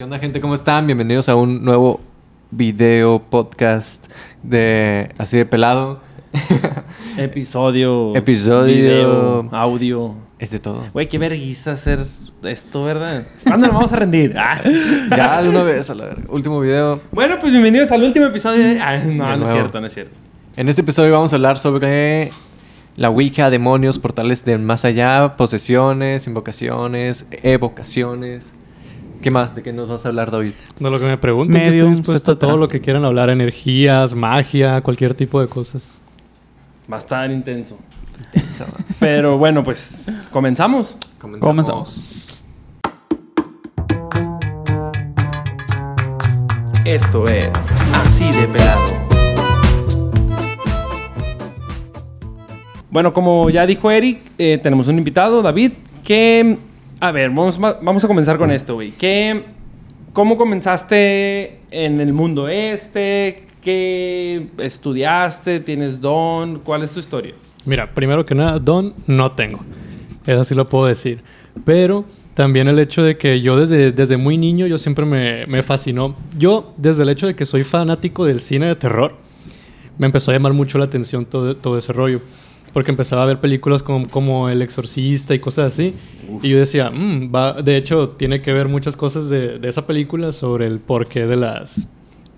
¿Qué onda gente? ¿Cómo están? Bienvenidos a un nuevo video podcast de Así de Pelado. Episodio. Episodio. video, audio. Es de todo. Güey, qué vergüenza hacer esto, ¿verdad? ¿Cuándo nos vamos a rendir? Ah. Ya de una vez, a la verga. Último video. Bueno, pues bienvenidos al último episodio de... Ah, no, no es cierto, no es cierto. En este episodio vamos a hablar sobre la Wicca, demonios, portales del más allá, posesiones, invocaciones, evocaciones. ¿Qué más? ¿De qué nos vas a hablar, David? No, lo que me pregunten, yo estoy Mediums, dispuesto a todo lo que quieran hablar, energías, magia, cualquier tipo de cosas. Va a estar intenso. Pero bueno, pues comenzamos. Comenzamos. Comenzamos. Esto es Así de Pelado. Bueno, como ya dijo Eric, eh, tenemos un invitado, David, que... A ver, vamos, vamos a comenzar con esto, güey. ¿Qué, ¿Cómo comenzaste en el mundo este? ¿Qué estudiaste? ¿Tienes don? ¿Cuál es tu historia? Mira, primero que nada, don no tengo. Eso sí lo puedo decir. Pero también el hecho de que yo desde, desde muy niño, yo siempre me, me fascinó. Yo, desde el hecho de que soy fanático del cine de terror, me empezó a llamar mucho la atención todo, todo ese rollo. Porque empezaba a ver películas como, como El Exorcista y cosas así. Y yo decía, "Mm, va, de hecho, tiene que ver muchas cosas de, de esa película sobre el porqué de las,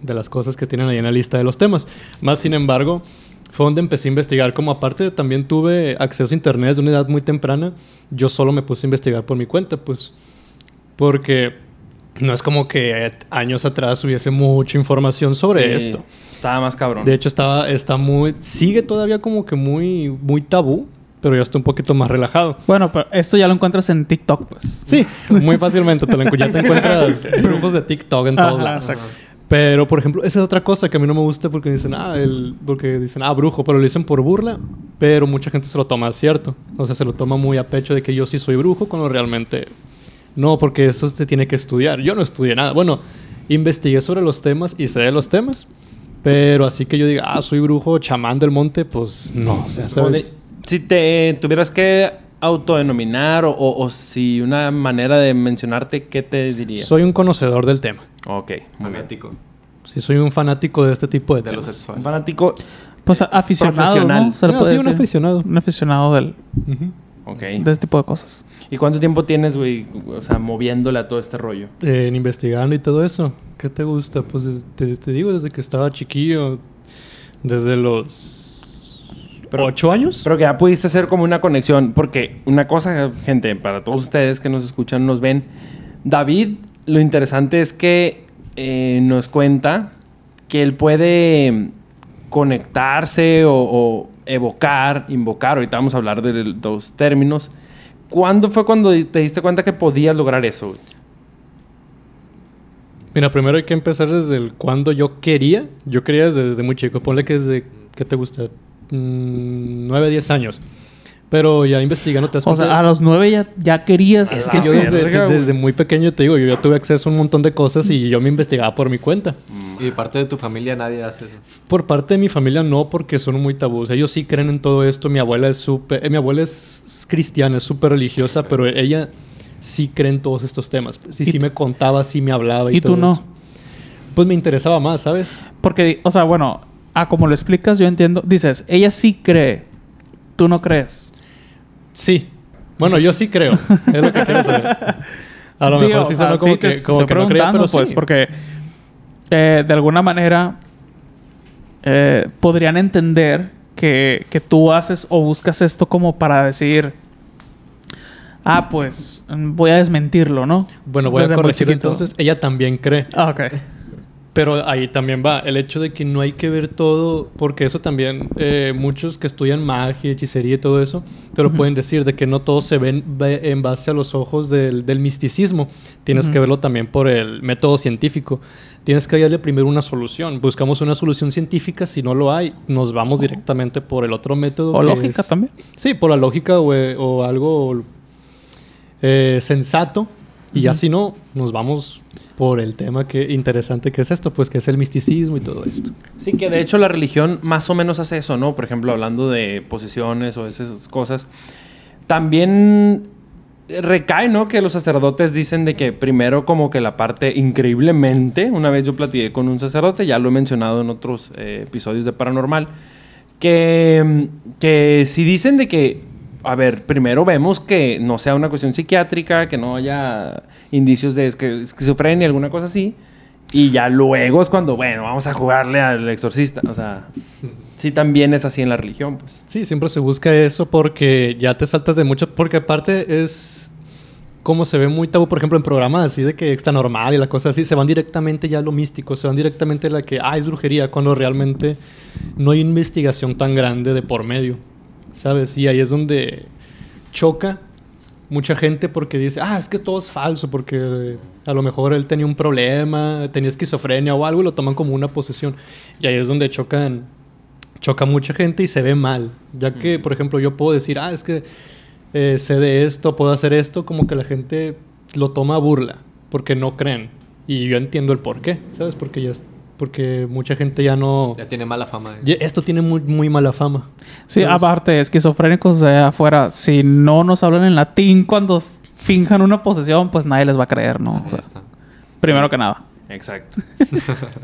de las cosas que tienen ahí en la lista de los temas. Más sin embargo, fue donde empecé a investigar. Como aparte también tuve acceso a internet desde una edad muy temprana, yo solo me puse a investigar por mi cuenta, pues. Porque no es como que años atrás hubiese mucha información sobre Sí, esto. Estaba más cabrón. De hecho, estaba, está muy. Sigue todavía como que muy, muy tabú, pero ya está un poquito más relajado. Bueno, pero esto ya lo encuentras en TikTok, pues. Sí, muy fácilmente. Te lo ya te encuentras grupos de TikTok en todos Ajá, lados. exacto. Pero, por ejemplo, esa es otra cosa que a mí no me gusta porque dicen, ah, el, porque dicen, ah, brujo, pero lo dicen por burla, pero mucha gente se lo toma cierto. O sea, se lo toma muy a pecho de que yo sí soy brujo, cuando realmente no, porque eso se tiene que estudiar. Yo no estudié nada. Bueno, investigué sobre los temas y sé de los temas, pero así que yo diga, ah, soy brujo, chamán del monte, pues no, o sea, ¿sabes? Si te tuvieras que autodenominar o, o- o si una manera de mencionarte, ¿qué te dirías? Soy un conocedor del tema. Ok. Fanático Sí, soy un fanático de este tipo de de lo temas. sexual. Un fanático. Pues a- aficionado, Profesional. ¿no? Se le puede sí, un aficionado. Un aficionado del, Ujú. Ok. de este tipo de cosas. ¿Y cuánto tiempo tienes, güey? O sea, moviéndole a todo este rollo. Eh, en investigando y todo eso. ¿Qué te gusta? Pues te, te digo, desde que estaba chiquillo, desde los Pero- ocho años. Pero que ya pudiste hacer como una conexión. Porque una cosa, gente, para todos ustedes que nos escuchan, nos ven. David, lo interesante es que eh, nos cuenta que él puede conectarse o, o evocar, invocar. Ahorita vamos a hablar de los términos. ¿Cuándo fue cuando te diste cuenta que podías lograr eso? Mira, primero hay que empezar desde el cuando yo quería. Yo quería desde, muy chico. Ponle que desde, ¿qué te gusta? Mm, nueve, diez años. Pero ya investigando te das O sea, a los nueve ya, ya querías... Es Ah, que yo sí, desde, desde muy pequeño te digo, yo ya tuve acceso a un montón de cosas y yo me investigaba por mi cuenta. Y de parte de tu familia nadie hace eso. Por parte de mi familia no, porque son muy tabús. Ellos sí creen en todo esto. Mi abuela es súper... eh, mi abuela es cristiana, es súper religiosa, pero ella sí cree en todos estos temas. pues. y ¿Y sí tú- me contaba, sí me hablaba y, ¿Y tú no? eso. Pues me interesaba más, ¿sabes? Porque, o sea, bueno, a como lo explicas, yo entiendo. Dices, ella sí cree. Tú no crees. Sí. Bueno, yo sí creo. es lo que quiero saber. A lo Digo, mejor sí sonó como te que, como estoy que no creía, pero pues, sí. porque eh, de alguna manera eh, podrían entender que, que tú haces o buscas esto como para decir, ah, pues mm, voy a desmentirlo, ¿no? Bueno, voy Desde a corregir entonces. Ella también cree. Ah, ok. Pero ahí también va el hecho de que no hay que ver todo, porque eso también, eh, muchos que estudian magia, hechicería y todo eso, te lo pueden decir, de que no todo se ve en, ve en base a los ojos del, del misticismo. Tienes que verlo también por el método científico. Tienes que hallarle primero una solución. Buscamos una solución científica, si no lo hay, nos vamos directamente por el otro método. O lógica es- también. Sí, por la lógica o, eh, o algo eh, sensato. Y ya si no, nos vamos por el tema que interesante que es esto, pues que es el misticismo y todo esto. Sí, que de hecho la religión más o menos hace eso, ¿no? Por ejemplo, hablando de posesiones o esas cosas. También recae, ¿no? Que los sacerdotes dicen de que primero como que la parte increíblemente, una vez yo platiqué con un sacerdote, ya lo he mencionado en otros eh, episodios de Paranormal, que, que si dicen de que, a ver, primero vemos que no sea una cuestión psiquiátrica, que no haya indicios de esqui- esquizofrenia, alguna cosa así, y ya luego es cuando, bueno, vamos a jugarle al exorcista, o sea, sí también es así en la religión, pues. Sí, siempre se busca eso porque ya te saltas de mucho. Porque aparte es como se ve muy tabú, por ejemplo, en programas así de que está normal y la cosa así, se van directamente ya a lo místico, se van directamente a la que, ah, es brujería, cuando realmente no hay investigación tan grande de por medio, ¿sabes? Y ahí es donde choca mucha gente porque dice, ah, es que todo es falso, porque a lo mejor él tenía un problema, tenía esquizofrenia o algo y lo toman como una posesión. Y ahí es donde chocan choca mucha gente y se ve mal. Ya que, por ejemplo, yo puedo decir, ah, es que eh, sé de esto, puedo hacer esto, como que la gente lo toma a burla, porque no creen. Y yo entiendo el por qué, ¿sabes? Porque ya es- porque mucha gente ya no... Ya tiene mala fama. eh. Esto tiene muy, muy mala fama. Sí, ¿sabes? aparte, esquizofrénicos de afuera, si no nos hablan en latín cuando finjan una posesión, pues nadie les va a creer, ¿no? O sea, está. primero que nada. Exacto.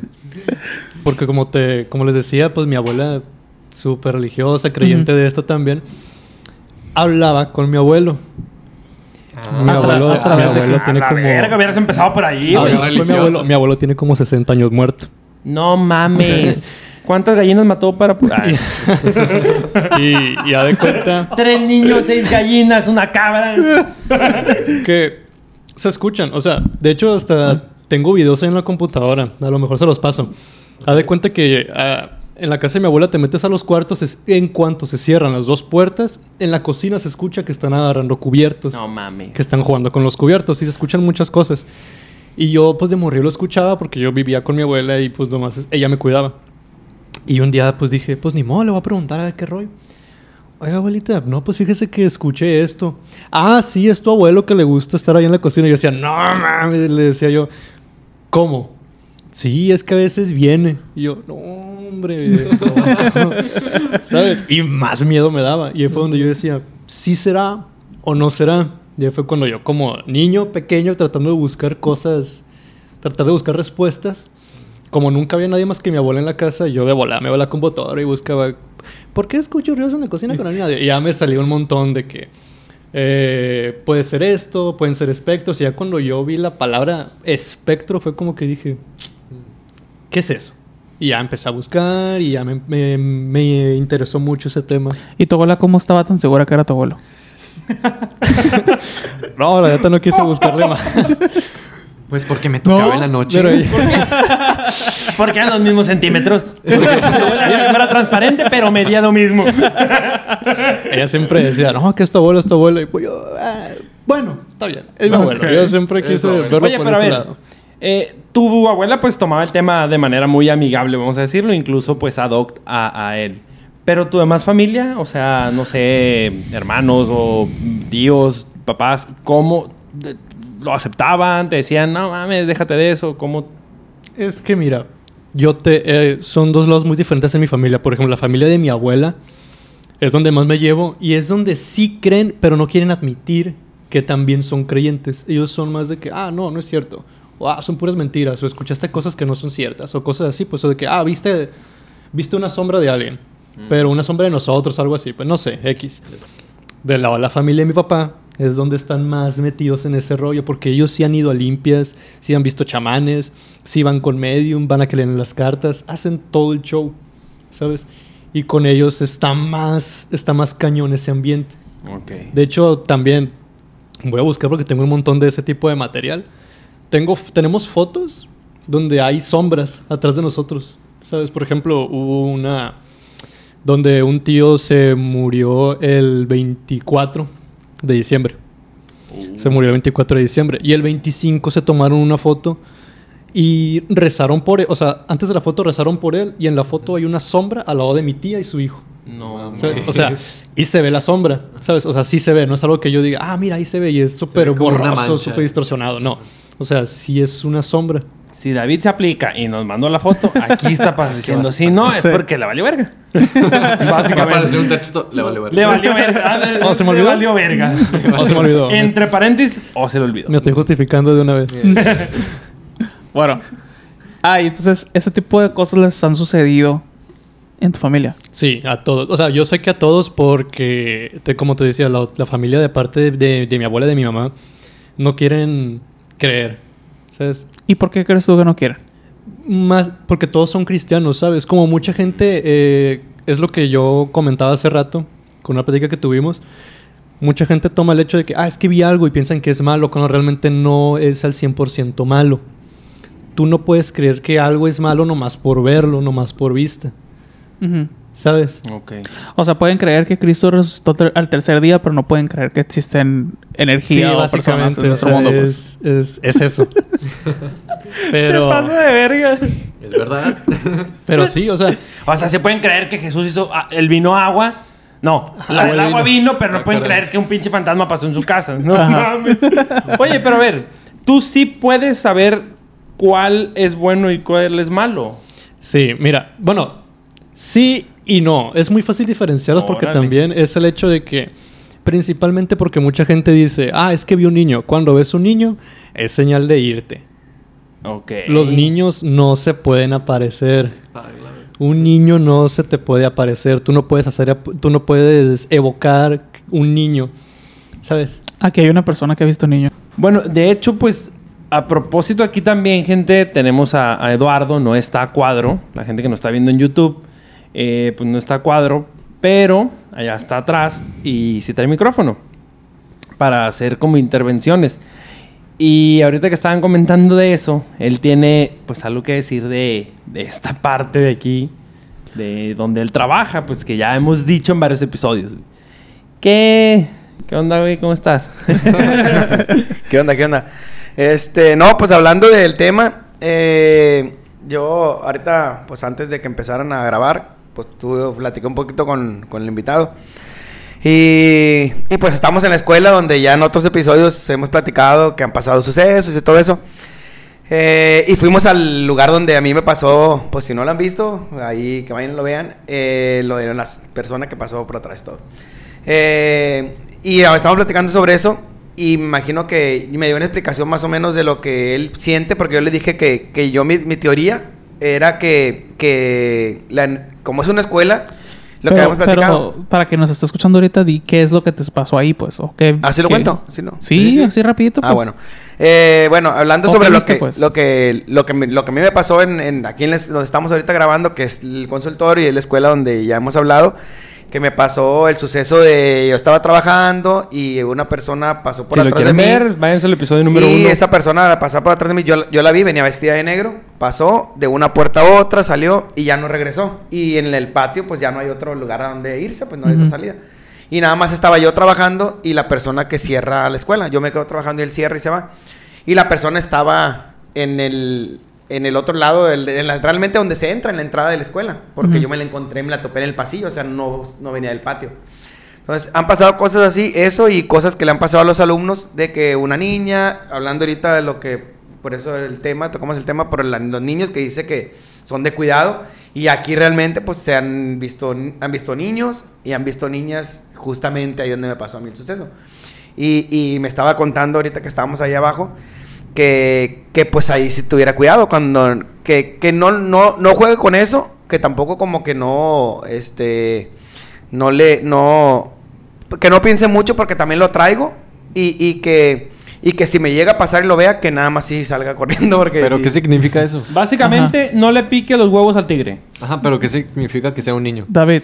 Porque como, te, como les decía, pues mi abuela, súper religiosa, creyente de esto también, hablaba con mi abuelo. Ah, mi abuelo, a mi tiene como... verga, hubieras empezado por ahí, Ah, abuelo, mi abuelo tiene como 60 años muerto. No mames. ¿Cuántas gallinas mató para.? Ay. Y, y ya de cuenta Tres niños, seis gallinas, una cabra. que se escuchan. O sea, de hecho, hasta tengo videos ahí en la computadora. A lo mejor se los paso. Haz de cuenta que ah, en la casa de mi abuela te metes a los cuartos. es- en cuanto se cierran las dos puertas, en la cocina se escucha que están agarrando cubiertos. No mames. que están jugando con los cubiertos y se escuchan muchas cosas. Y yo, pues de morir lo escuchaba porque yo vivía con mi abuela y pues nomás ella me cuidaba. Y un día, pues dije, pues ni modo, le voy a preguntar a ver qué rollo. Oiga, abuelita, no, pues fíjese que escuché esto. Ah, sí, es tu abuelo que le gusta estar ahí en la cocina. Y yo decía, no mames, le decía yo, ¿cómo? Sí, es que a veces viene. Y yo, no, hombre. no". ¿Sabes? Y más miedo me daba. Y ahí fue donde yo decía, ¿sí será o no será? Y ahí fue cuando yo, como niño pequeño, tratando de buscar cosas, tratar de buscar respuestas. Como nunca había nadie más que mi abuela en la casa, yo de volada me iba a la computadora y buscaba, ¿por qué escucho ruidos en la cocina con nadie? Y ya me salió un montón de que eh, puede ser esto, pueden ser espectros. Y ya cuando yo vi la palabra espectro fue como que dije, ¿qué es eso? Y ya empecé a buscar y ya me, me- me interesó mucho ese tema. ¿Y tu abuela cómo estaba tan segura que era tu abuelo? No, la neta no quise buscarle más. Pues porque me tocaba No, en la noche. pero ella- Porque eran los mismos centímetros. Era transparente, pero medía lo mismo. Ella siempre decía, no, que es tu abuelo, es tu abuelo. Y pues yo, "Ah, bueno, está bien, es mi abuelo. Yo siempre quise verlo Oye, por pero a ver. lado. eh, tu abuela pues tomaba el tema de manera muy amigable, vamos a decirlo, incluso pues ad hoc a, a él. Pero tu demás familia, o sea, no sé, hermanos o tíos, papás, ¿cómo lo aceptaban? ¿Te decían, no mames, déjate de eso? ¿Cómo? Es que mira, yo te... eh, son dos lados muy diferentes en mi familia. Por ejemplo, la familia de mi abuela es donde más me llevo y es donde sí creen, pero no quieren admitir que también son creyentes. Ellos son más de que, ah, no, no es cierto. O, ah, son puras mentiras. O escuchaste cosas que no son ciertas. O cosas así, pues, o de que, ah, viste, viste una sombra de alguien. Pero una sombra de nosotros, algo así. Pues no sé, X. De la, la familia de mi papá es donde están más metidos en ese rollo, porque ellos sí han ido a limpias, sí han visto chamanes, sí van con medium, van a que leen las cartas, hacen todo el show, ¿sabes? Y con ellos está más, está más cañón ese ambiente. De hecho, también voy a buscar porque tengo un montón de ese tipo de material. Tengo, tenemos fotos donde hay sombras atrás de nosotros, ¿sabes? Por ejemplo, hubo una donde un tío se murió el 24 de diciembre. Se murió el 24 de diciembre. Y el 25 se tomaron una foto y rezaron por él. O sea, antes de la foto rezaron por él y en la foto hay una sombra al lado de mi tía y su hijo. No, ¿Sabes? O sea, y se ve la sombra, ¿sabes? O sea, sí se ve, no es algo que yo diga, ah, mira, ahí se ve y es súper borroso, súper distorsionado. No. O sea, sí es una sombra. Si David se aplica y nos mandó la foto, aquí está diciendo, si no, es Sí. porque le valió verga. Va a aparecer Básicamente. un texto, le vale ver. Le valió verga. Oh, ¿se me Le olvidó? valió verga. Oh, se me olvidó. Entre paréntesis, o se le olvidó. Me estoy justificando de una vez. Bueno. Ah, y entonces, ese tipo de cosas les han sucedido en tu familia. Sí, a todos. O sea, yo sé que a todos porque, te- como te decía, la, la familia de parte de, de- de mi abuela y de mi mamá no quieren creer. ¿Sabes? ¿Y por qué crees tú que no quieren? Más porque todos son cristianos, ¿sabes? Como mucha gente, eh, es lo que yo comentaba hace rato con una plática que tuvimos. Mucha gente toma el hecho de que, ah, es que vi algo y piensan que es malo, cuando realmente no es al 100% malo. Tú no puedes creer que algo es malo nomás por verlo, nomás por vista, Ujú. ¿Sabes? Ok. O sea, pueden creer que Cristo resucitó al tercer día, pero no pueden creer que existen energía o personas en o nuestro sea, mundo. pues. es, es, es eso. pero, Se pasa de verga. Es verdad. pero sí, o sea, O sea, se pueden creer que Jesús hizo ah, el vino agua. No, la- agua el agua vino, pero no Ah, pueden caray. creer que un pinche fantasma pasó en su casa. No Ajá. mames. Oye, pero a ver, tú sí puedes saber cuál es bueno y cuál es malo. Sí, mira, bueno, sí y no. Es muy fácil diferenciarlos porque también es el hecho de que, principalmente porque mucha gente dice, ah, es que vi un niño. Cuando ves un niño, es señal de irte. Ok. Los niños no se pueden aparecer. La- Un niño no se te puede aparecer. Tú no puedes hacer, tú no puedes evocar un niño, ¿sabes? Aquí hay una persona que ha visto niño. Bueno, de hecho, pues a propósito aquí también, gente, tenemos a, a Eduardo, no está a cuadro, la gente que nos está viendo en YouTube, eh, pues no está a cuadro, pero allá está atrás y sí trae micrófono para hacer como intervenciones. Y ahorita que estaban comentando de eso, él tiene pues algo que decir de, de esta parte de aquí, de donde él trabaja, pues que ya hemos dicho en varios episodios. ¿Qué? ¿Qué onda, güey? ¿Cómo estás? ¿Qué onda? ¿Qué onda? Este, no, pues hablando del tema, eh, yo ahorita, pues antes de que empezaran a grabar, pues tuve, platiqué un poquito con, con el invitado. Y, y pues estamos en la escuela donde ya en otros episodios hemos platicado que han pasado sucesos y todo eso. Eh, y fuimos al lugar donde a mí me pasó, pues si no lo han visto, ahí que vayan y lo vean, eh, lo de las personas que pasó por atrás todo. Eh, y estamos platicando sobre eso y imagino que me dio una explicación más o menos de lo que él siente, porque yo le dije que, que yo mi, mi teoría era que, que la- como es una escuela, lo que pero, habíamos platicado. pero para que nos esté escuchando ahorita, di qué es lo que te pasó ahí, pues. O qué, ¿Así lo qué- cuento? ¿Sí, no? Sí, así rapidito, Ah, pues. bueno. Eh, bueno, hablando ¿O sobre qué lo que, pues? lo que lo que me- lo que a mí me pasó en, en- aquí en les- donde estamos ahorita grabando, que es el consultorio y la escuela donde ya hemos hablado, que me pasó el suceso de yo estaba trabajando y una persona pasó por si lo atrás de mí. ver, váyanse al episodio número y uno. esa persona pasaba por atrás de mí, yo, yo la vi, venía vestida de negro, pasó de una puerta a otra, salió y ya no regresó. Y en el patio pues ya no hay otro lugar a donde irse, pues no hay otra salida. Y nada más estaba yo trabajando y la persona que cierra la escuela, yo me quedo trabajando y él cierra y se va. Y la persona estaba en el, en el otro lado, del- en la- realmente donde se entra, en la entrada de la escuela, porque Ujú. yo me la encontré, me la topé en el pasillo, o sea, no, no venía del patio. Entonces, han pasado cosas así, eso y cosas que le han pasado a los alumnos, de que una niña, hablando ahorita de lo que, por eso el tema, tocamos el tema, por la- los niños que dice que son de cuidado, y aquí realmente pues se han visto, han visto niños y han visto niñas justamente ahí donde me pasó a mí el suceso. Y, y me estaba contando ahorita que estábamos ahí abajo, que, que pues ahí sí tuviera cuidado, cuando, que, que no, no, no juegue con eso, que tampoco como que no, este, no le, no, que no piense mucho porque también lo traigo y, y que, y que si me llega a pasar y lo vea, que nada más sí salga corriendo porque ¿Pero sí. qué significa eso? Básicamente, no le pique los huevos al tigre. Ajá, pero ¿qué significa que sea un niño? David,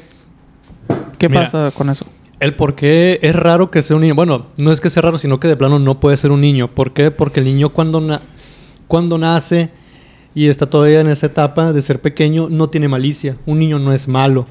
¿qué Mira. pasa con eso? El por qué es raro que sea un niño. Bueno, no es que sea raro, sino que de plano no puede ser un niño. ¿Por qué? Porque el niño cuando, na- cuando nace y está todavía en esa etapa de ser pequeño, no tiene malicia. Un niño no es malo.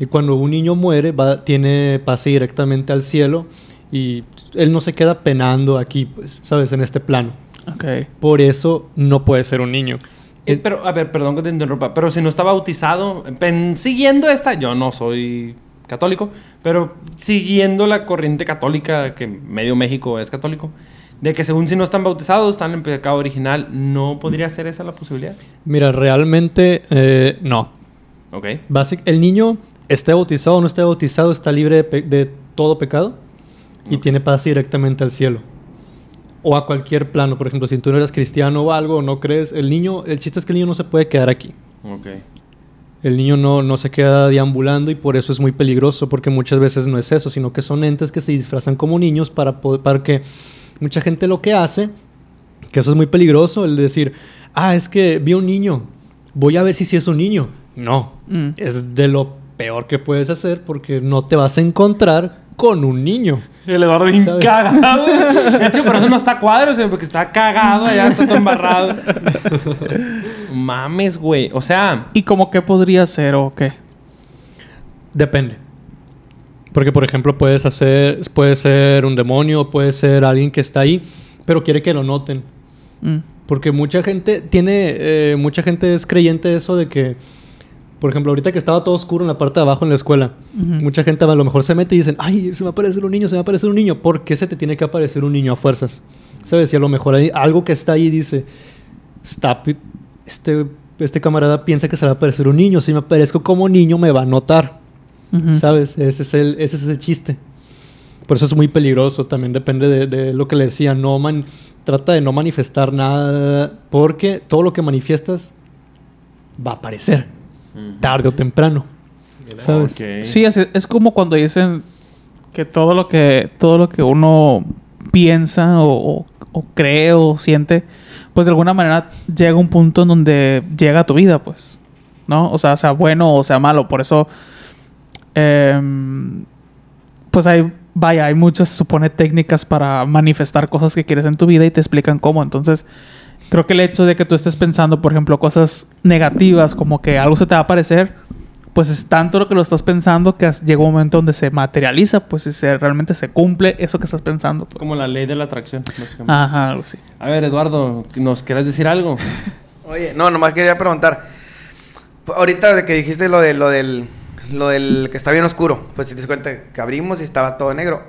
Y cuando un niño muere, va, tiene, pasa directamente al cielo y él no se queda penando aquí, pues, ¿sabes? En este plano. Ok. Por eso no puede ser un niño. Eh, pero, a ver, perdón que te interrumpa, pero si no está bautizado, pen- siguiendo esta, yo no soy católico, pero siguiendo la corriente católica, que medio México es católico, de que según si no están bautizados, están en pecado original. ¿No podría ser esa la posibilidad? Mira, realmente eh, no. Ok. Basic, el niño, esté bautizado o no esté bautizado, está libre de, pe- de todo pecado y tiene paz directamente al cielo. O a cualquier plano. Por ejemplo, si tú no eres cristiano o algo, no crees, el niño, el chiste es que el niño no se puede quedar aquí. Ok. El niño no, no se queda deambulando y por eso es muy peligroso, porque muchas veces no es eso, sino que son entes que se disfrazan como niños para, poder- para que mucha gente lo que hace, que eso es muy peligroso, el decir, ah, es que vi un niño, voy a ver si sí es un niño. No, Mm. es de lo peor que puedes hacer porque no te vas a encontrar con un niño. El Eduardo bien cagado. De hecho, por eso no está güey, porque está cagado allá, está todo embarrado. Mames, güey. O sea, ¿Y como qué podría ser o qué? Depende. Porque, por ejemplo, puedes hacer, puede ser un demonio, puede ser alguien que está ahí, pero quiere que lo noten. Mm. Porque mucha gente tiene, eh, mucha gente es creyente de eso de que, por ejemplo, ahorita que estaba todo oscuro en la parte de abajo en la escuela, mucha gente a lo mejor se mete y dicen, ay, se me va a aparecer un niño, se me va a aparecer un niño. ¿Por qué se te tiene que aparecer un niño a fuerzas? ¿Sabes? Y a lo mejor hay algo que está ahí dice, está, este, este camarada piensa que se va a aparecer un niño. Si me aparezco como niño, me va a notar. Ujú. ¿Sabes? Ese es, el, ese es el chiste. Por eso es muy peligroso. También depende de, de lo que le decía. No man, trata de no manifestar nada. Porque todo lo que manifiestas va a aparecer. Tarde o temprano. ¿Sabes? ok. Sí, es, es como cuando dicen que todo lo que, todo lo que uno piensa o, o- o cree o siente, pues de alguna manera llega un punto en donde llega a tu vida, pues. ¿No? O sea, sea bueno o sea malo. Por eso, em, pues hay, vaya, hay muchas, supone, técnicas para manifestar cosas que quieres en tu vida y te explican cómo. Entonces, creo que el hecho de que tú estés pensando, por ejemplo, cosas negativas, como que algo se te va a aparecer, pues es tanto lo que lo estás pensando que llega un momento donde se materializa, pues y se, realmente se cumple eso que estás pensando. pues. Como la ley de la atracción. básicamente. Ajá, algo así. A ver, Eduardo, ¿nos quieres decir algo? Oye, no, nomás quería preguntar. Ahorita de que dijiste lo de lo del lo del que está bien oscuro, pues si te das cuenta que abrimos y estaba todo negro.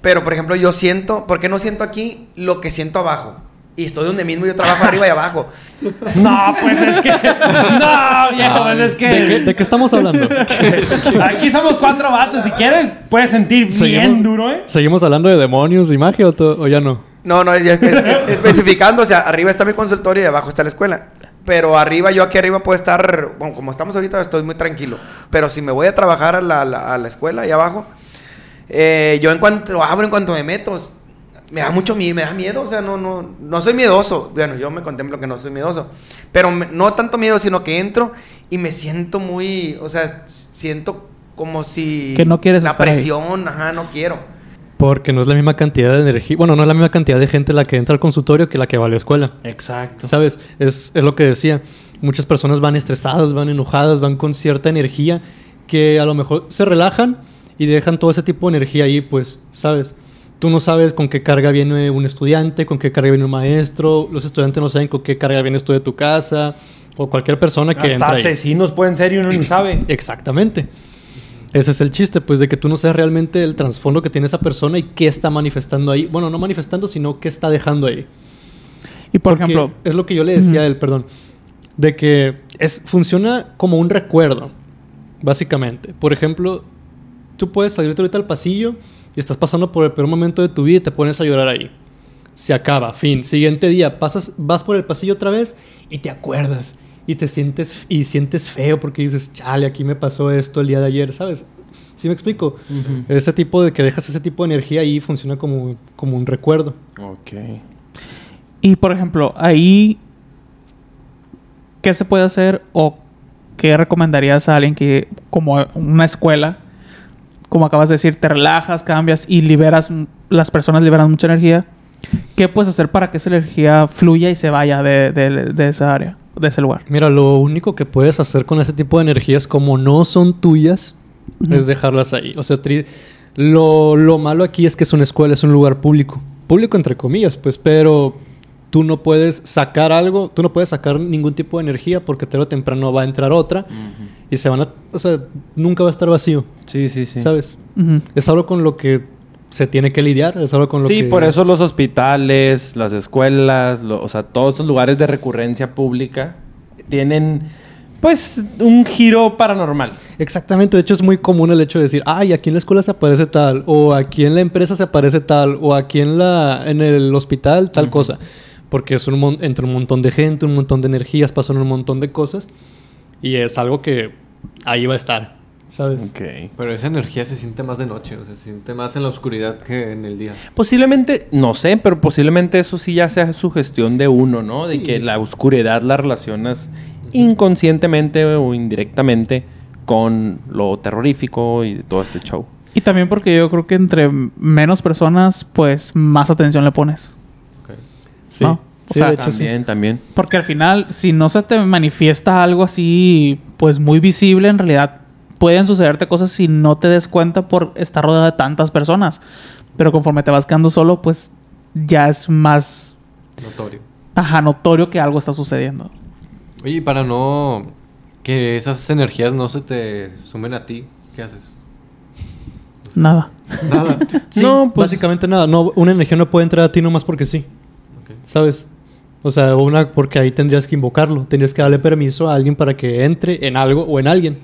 Pero por ejemplo, yo siento, ¿por qué no siento aquí lo que siento abajo? Y estoy donde mismo yo trabajo arriba y abajo. No, pues es que. No, viejo, pues es que. ¿De qué, de qué estamos hablando? Aquí somos cuatro vatos. Si quieres, puedes sentir bien Seguimos- duro, ¿eh? ¿Seguimos hablando de demonios y magia o, ya no? No, no, ya es- es- especificando, o sea, arriba está mi consultorio y abajo está la escuela. Pero arriba, yo aquí arriba puedo estar, bueno, como estamos ahorita, estoy muy tranquilo. Pero si me voy a trabajar a la, a la- a la escuela ahí abajo, eh, yo en cuanto abro, en cuanto me meto, me da mucho miedo, me da miedo, o sea, no, no, no soy miedoso. Bueno, yo me contemplo que no soy miedoso. Pero me- no tanto miedo, sino que entro y me siento muy, o sea, siento como si... Que no quieres La estar ahí. presión, ajá, no quiero. Porque no es la misma cantidad de energía. Bueno, no es la misma cantidad de gente la que entra al consultorio que la que va a la escuela. Exacto. ¿Sabes? Es, es lo que decía. Muchas personas van estresadas, van enojadas, van con cierta energía que a lo mejor se relajan y dejan todo ese tipo de energía ahí, pues, ¿sabes? Tú no sabes con qué carga viene un estudiante, con qué carga viene un maestro, los estudiantes no saben con qué carga viene esto de tu casa o cualquier persona que Hasta entra ahí. asesinos pueden ser y uno ni sabe. Exactamente. Ese es el chiste, pues, de que tú no sabes realmente el trasfondo que tiene esa persona y qué está manifestando ahí. Bueno, no manifestando, sino qué está dejando ahí. Y por Porque ejemplo, Es lo que yo le decía a él, perdón. De que es, funciona como un recuerdo, básicamente. Por ejemplo, tú puedes salirte ahorita al pasillo y estás pasando por el peor momento de tu vida y te pones a llorar ahí. Se acaba, fin. Siguiente día, pasas, vas por el pasillo otra vez y te acuerdas. Y te sientes, y sientes feo porque dices, chale, aquí me pasó esto el día de ayer, ¿sabes? ¿Sí me explico? Ese tipo de que dejas ese tipo de energía ahí funciona como, como un recuerdo. Ok. y por ejemplo, ahí, ¿qué se puede hacer o qué recomendarías a alguien que, como una escuela, como acabas de decir, te relajas, cambias y liberas, las personas liberan mucha energía? ¿Qué puedes hacer para que esa energía fluya y se vaya de, de- de esa área, de ese lugar? Mira, lo único que puedes hacer con ese tipo de energías, como no son tuyas, Ujú. es dejarlas ahí. O sea, lo, lo malo aquí es que es una escuela, es un lugar público. Público entre comillas, pues, pero tú no puedes sacar algo, tú no puedes sacar ningún tipo de energía porque tarde o temprano va a entrar otra y se van a... O sea, nunca va a estar vacío, Sí, sí, sí. ¿sabes? Ujú. Es algo con lo que se tiene que lidiar. Es algo con lo sí, que... por eso los hospitales, las escuelas, lo- o sea, todos esos lugares de recurrencia pública tienen, pues, un giro paranormal. Exactamente, de hecho es muy común el hecho de decir, ay, aquí en la escuela se aparece tal, o aquí en la empresa se aparece tal, o aquí en la en el hospital tal cosa, porque es un entre un montón de gente, un montón de energías, pasan un montón de cosas y es algo que ahí va a estar, ¿sabes? Ok. Pero esa energía se siente más de noche, o sea, se siente más en la oscuridad que en el día. Posiblemente, no sé, pero posiblemente eso sí ya sea sugestión de uno, ¿no? De Sí. que la oscuridad la relacionas inconscientemente o indirectamente con lo terrorífico y todo este show. Y también porque yo creo que entre menos personas, pues más atención le pones. Ok. Sí, ¿no? O sí, sea, de hecho sí. También, también. Porque al final, si no se te manifiesta algo así, pues muy visible, en realidad pueden sucederte cosas si no te des cuenta por estar rodeado de tantas personas. Pero conforme te vas quedando solo, pues ya es más Notorio. ajá, notorio que algo está sucediendo. Oye, y para no... Que esas energías no se te sumen a ti, ¿qué haces? Nada. Nada. Sí, No, pues- básicamente nada, no, una energía no puede entrar a ti nomás porque sí. ¿sabes? O sea, una porque ahí tendrías que invocarlo, tendrías que darle permiso a alguien para que entre en algo o en alguien.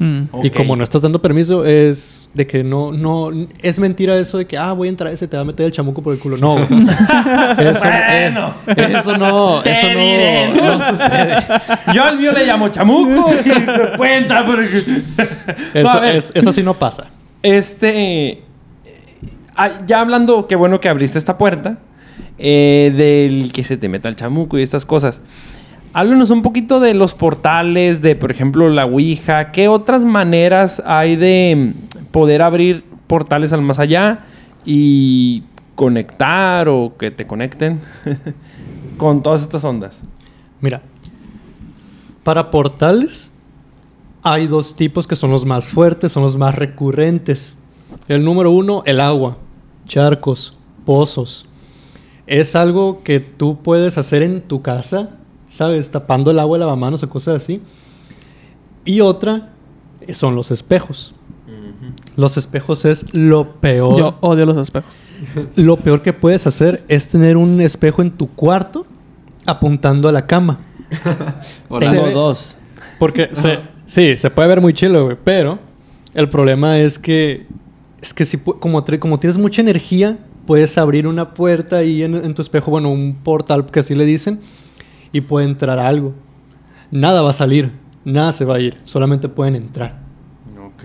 Mm. Y como no estás dando permiso, es de que no, no, es mentira eso de que, ah, voy a entrar ese, te va a meter el chamuco por el culo. No, eso, Bueno. eh, eso no, Te eso no, diré. no sucede. Yo al mío le llamo chamuco y cuenta, pero... Eso, ver. es- eso sí no pasa. Este. eh, ah, ya hablando, qué bueno que abriste esta puerta. Eh, del que se te meta el chamuco y estas cosas. Háblanos un poquito de los portales, de por ejemplo la Ouija. ¿Qué otras maneras hay de mm, poder abrir portales al más allá y conectar o que te conecten con todas estas ondas? Mira, para portales hay dos tipos que son los más fuertes, son los más recurrentes. El número uno, el agua, charcos, pozos. Es algo que tú puedes hacer en tu casa, ¿sabes? Tapando el agua de lavamanos o cosas así. Y otra son los espejos. Los espejos es lo peor. Yo odio los espejos. Lo peor que puedes hacer es tener un espejo en tu cuarto apuntando a la cama. Tengo dos. Porque se, sí, se puede ver muy chilo, güey. Pero el problema es que, es que si, como, como tienes mucha energía, puedes abrir una puerta ahí en, en tu espejo, bueno, un portal que así le dicen, y puede entrar algo. Nada va a salir, nada se va a ir, solamente pueden entrar. Ok.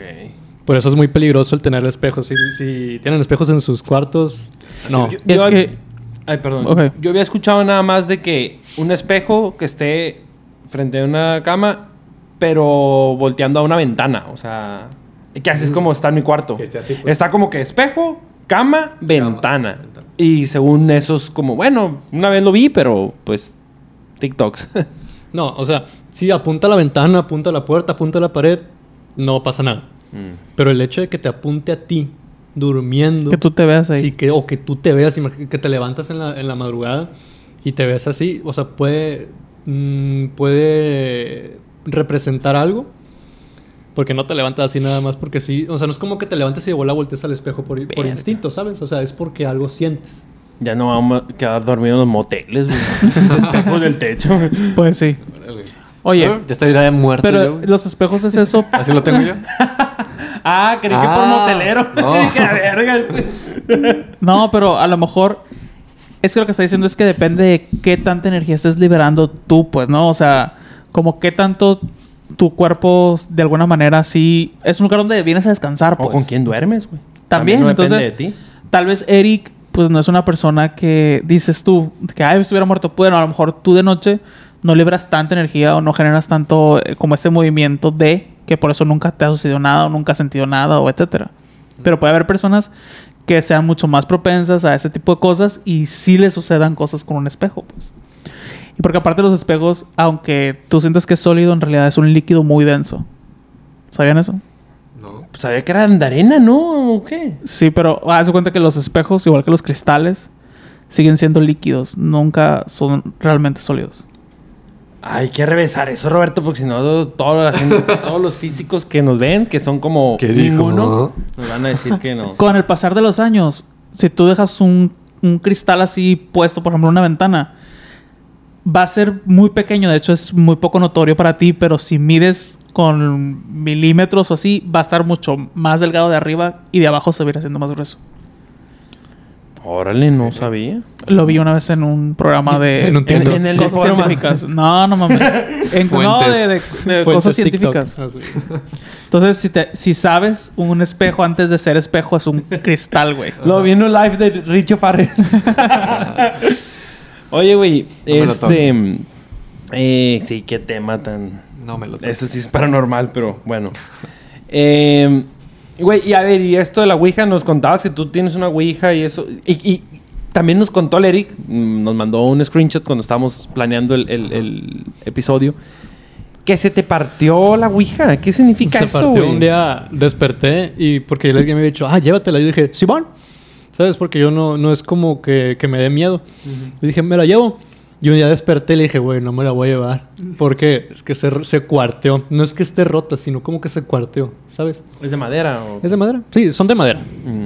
Por eso es muy peligroso el tener espejos. Si, si tienen espejos en sus cuartos, no. Yo- Es yo- que- Ay, perdón. Ok. Yo había escuchado nada más de que un espejo que esté frente a una cama, pero volteando a una ventana. O sea, que así es como está en mi cuarto. Que esté así, pues. Está como que espejo, cama, ventana. ventana. Y según eso es como, bueno, una vez lo vi, pero pues TikToks. No, o sea, si apunta a la ventana, apunta a la puerta, apunta a la pared, no pasa nada. Pero el hecho de que te apunte a ti durmiendo. Que tú te veas ahí. Sí, que, o que tú te veas, que te levantas en la, en la madrugada y te ves así, o sea, puede, mm, puede representar algo. Porque no te levantas así nada más porque sí. O sea, no es como que te levantes y de bola voltees al espejo por, instinto, ¿sabes? O sea, es porque algo sientes. ya no vamos a quedar dormidos en los moteles, güey. Espejos del techo. Pues sí. Oye, Ah, Ya estaría muerto yo, pero güey. los espejos es eso. ¿Así lo tengo yo? Ah, creí que por Ah, motelero. no. Dije, "A verga. No, pero a lo mejor es que lo que está diciendo es que depende de qué tanta energía estés liberando tú, pues, ¿no? O sea, como qué tanto tu cuerpo de alguna manera sí es un lugar donde vienes a descansar, O pues. con quién duermes, güey. También, no entonces depende de ti. tal vez Eric pues no es una persona que dices tú que ay estuviera muerto, bueno, a lo mejor tú de noche no libras tanta energía o no generas tanto eh, como este movimiento de que por eso nunca te ha sucedido nada o nunca has sentido nada o etcétera. Pero puede haber personas que sean mucho más propensas a ese tipo de cosas y sí le sucedan cosas con un espejo, pues. Y porque aparte los espejos, aunque tú sientes que es sólido, en realidad es un líquido muy denso. ¿Sabían eso? No. Pues sabía que eran de arena, ¿no? ¿O qué? Sí, pero haz de cuenta que los espejos, igual que los cristales, siguen siendo líquidos. Nunca son realmente sólidos. Hay que revesar eso, Roberto, porque si no, toda la gente, todos los físicos que nos ven, que son como ¿Qué dijo? ninguno, nos van a decir que no. Con el pasar de los años, si tú dejas un, un cristal así puesto, por ejemplo, en una ventana, va a ser muy pequeño. De hecho, es muy poco notorio para ti, pero si mides con milímetros o así, va a estar mucho más delgado de arriba y de abajo se va a ir haciendo más grueso. Órale, no sabía. Lo vi una vez en un programa de... En un En, TikTok. en el cosas científicas. No, no mames. En, no, de, de- de Fuentes cosas científicas. Así. Entonces, si, te- si sabes, un espejo antes de ser espejo es un cristal, güey. Lo vi en un live de Richo Farrell. Oye, güey, No este... eh, sí, qué tema tan... No me lo toques. Eso sí es paranormal, pero bueno. Eh, Güey, y a ver, y esto de la Ouija, nos contabas que tú tienes una Ouija y eso. Y, y también nos contó el Eric, mm, nos mandó un screenshot cuando estábamos planeando el, el- el episodio, que se te partió la Ouija. ¿Qué significa Se eso, partió un día, desperté y porque alguien me había dicho, ah, llévatela. Y dije, Simón, ¿sabes? Porque yo no, no es como que, que me dé miedo. Y dije, me la llevo. Y un día desperté y le dije, güey, no me la voy a llevar. Porque es que se, se cuarteó. No es que esté rota, sino como que se cuarteó, ¿sabes? ¿Es de madera o...? ¿Es de madera? Sí, son de madera. Mm.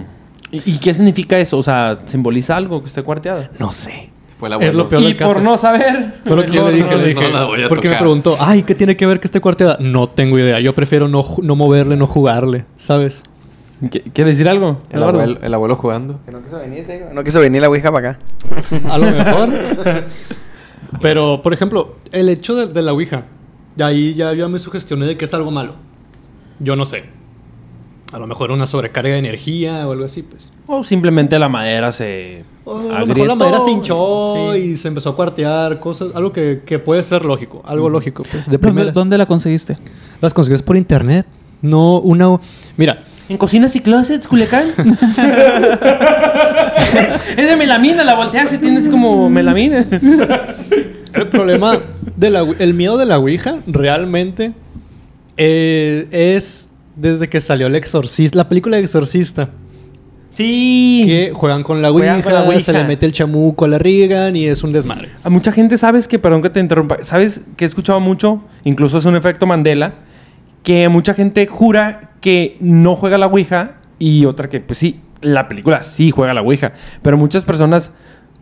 ¿Y, y qué significa eso? O sea, ¿simboliza algo que esté cuarteada? No sé. Fue el Es lo peor Y del caso. por no saber... Fue lo que yo le dije, no, le dije. no la voy a porque me preguntó, ay, ¿qué tiene que ver que esté cuarteada? No tengo idea. Yo prefiero no, no moverle, no jugarle, ¿sabes? ¿Qué- ¿Quieres decir algo? El abuelo, el abuelo jugando. Que no quiso venir, te digo. No quiso venir la Ouija para acá. A lo mejor. Pero, por ejemplo, el hecho de, de la Ouija, de ahí ya, ya me sugestioné de que es algo malo. Yo no sé. A lo mejor una sobrecarga de energía o algo así, pues. O simplemente la madera se... O a lo mejor la madera se hinchó Sí. y se empezó a cuartear, cosas, algo que, que puede ser lógico, algo lógico, pues, de ¿Dónde, dónde la conseguiste? Las consigues por internet, no una... Mira, ¿En cocinas y closets, Culiacán? es de melamina, la volteas y tienes como melamina. El problema de la el miedo de la Ouija realmente eh, es desde que salió el exorcista, la película de exorcista, Sí. que juegan con la Ouija, con la Ouija. se le mete el chamuco a la Regan y es un desmadre. A mucha gente, ¿sabes que Perdón que te interrumpa. ¿Sabes que he escuchado mucho? Incluso es un efecto Mandela. Que mucha gente jura que no juega la Ouija y otra que, pues sí, la película sí juega la Ouija. Pero muchas personas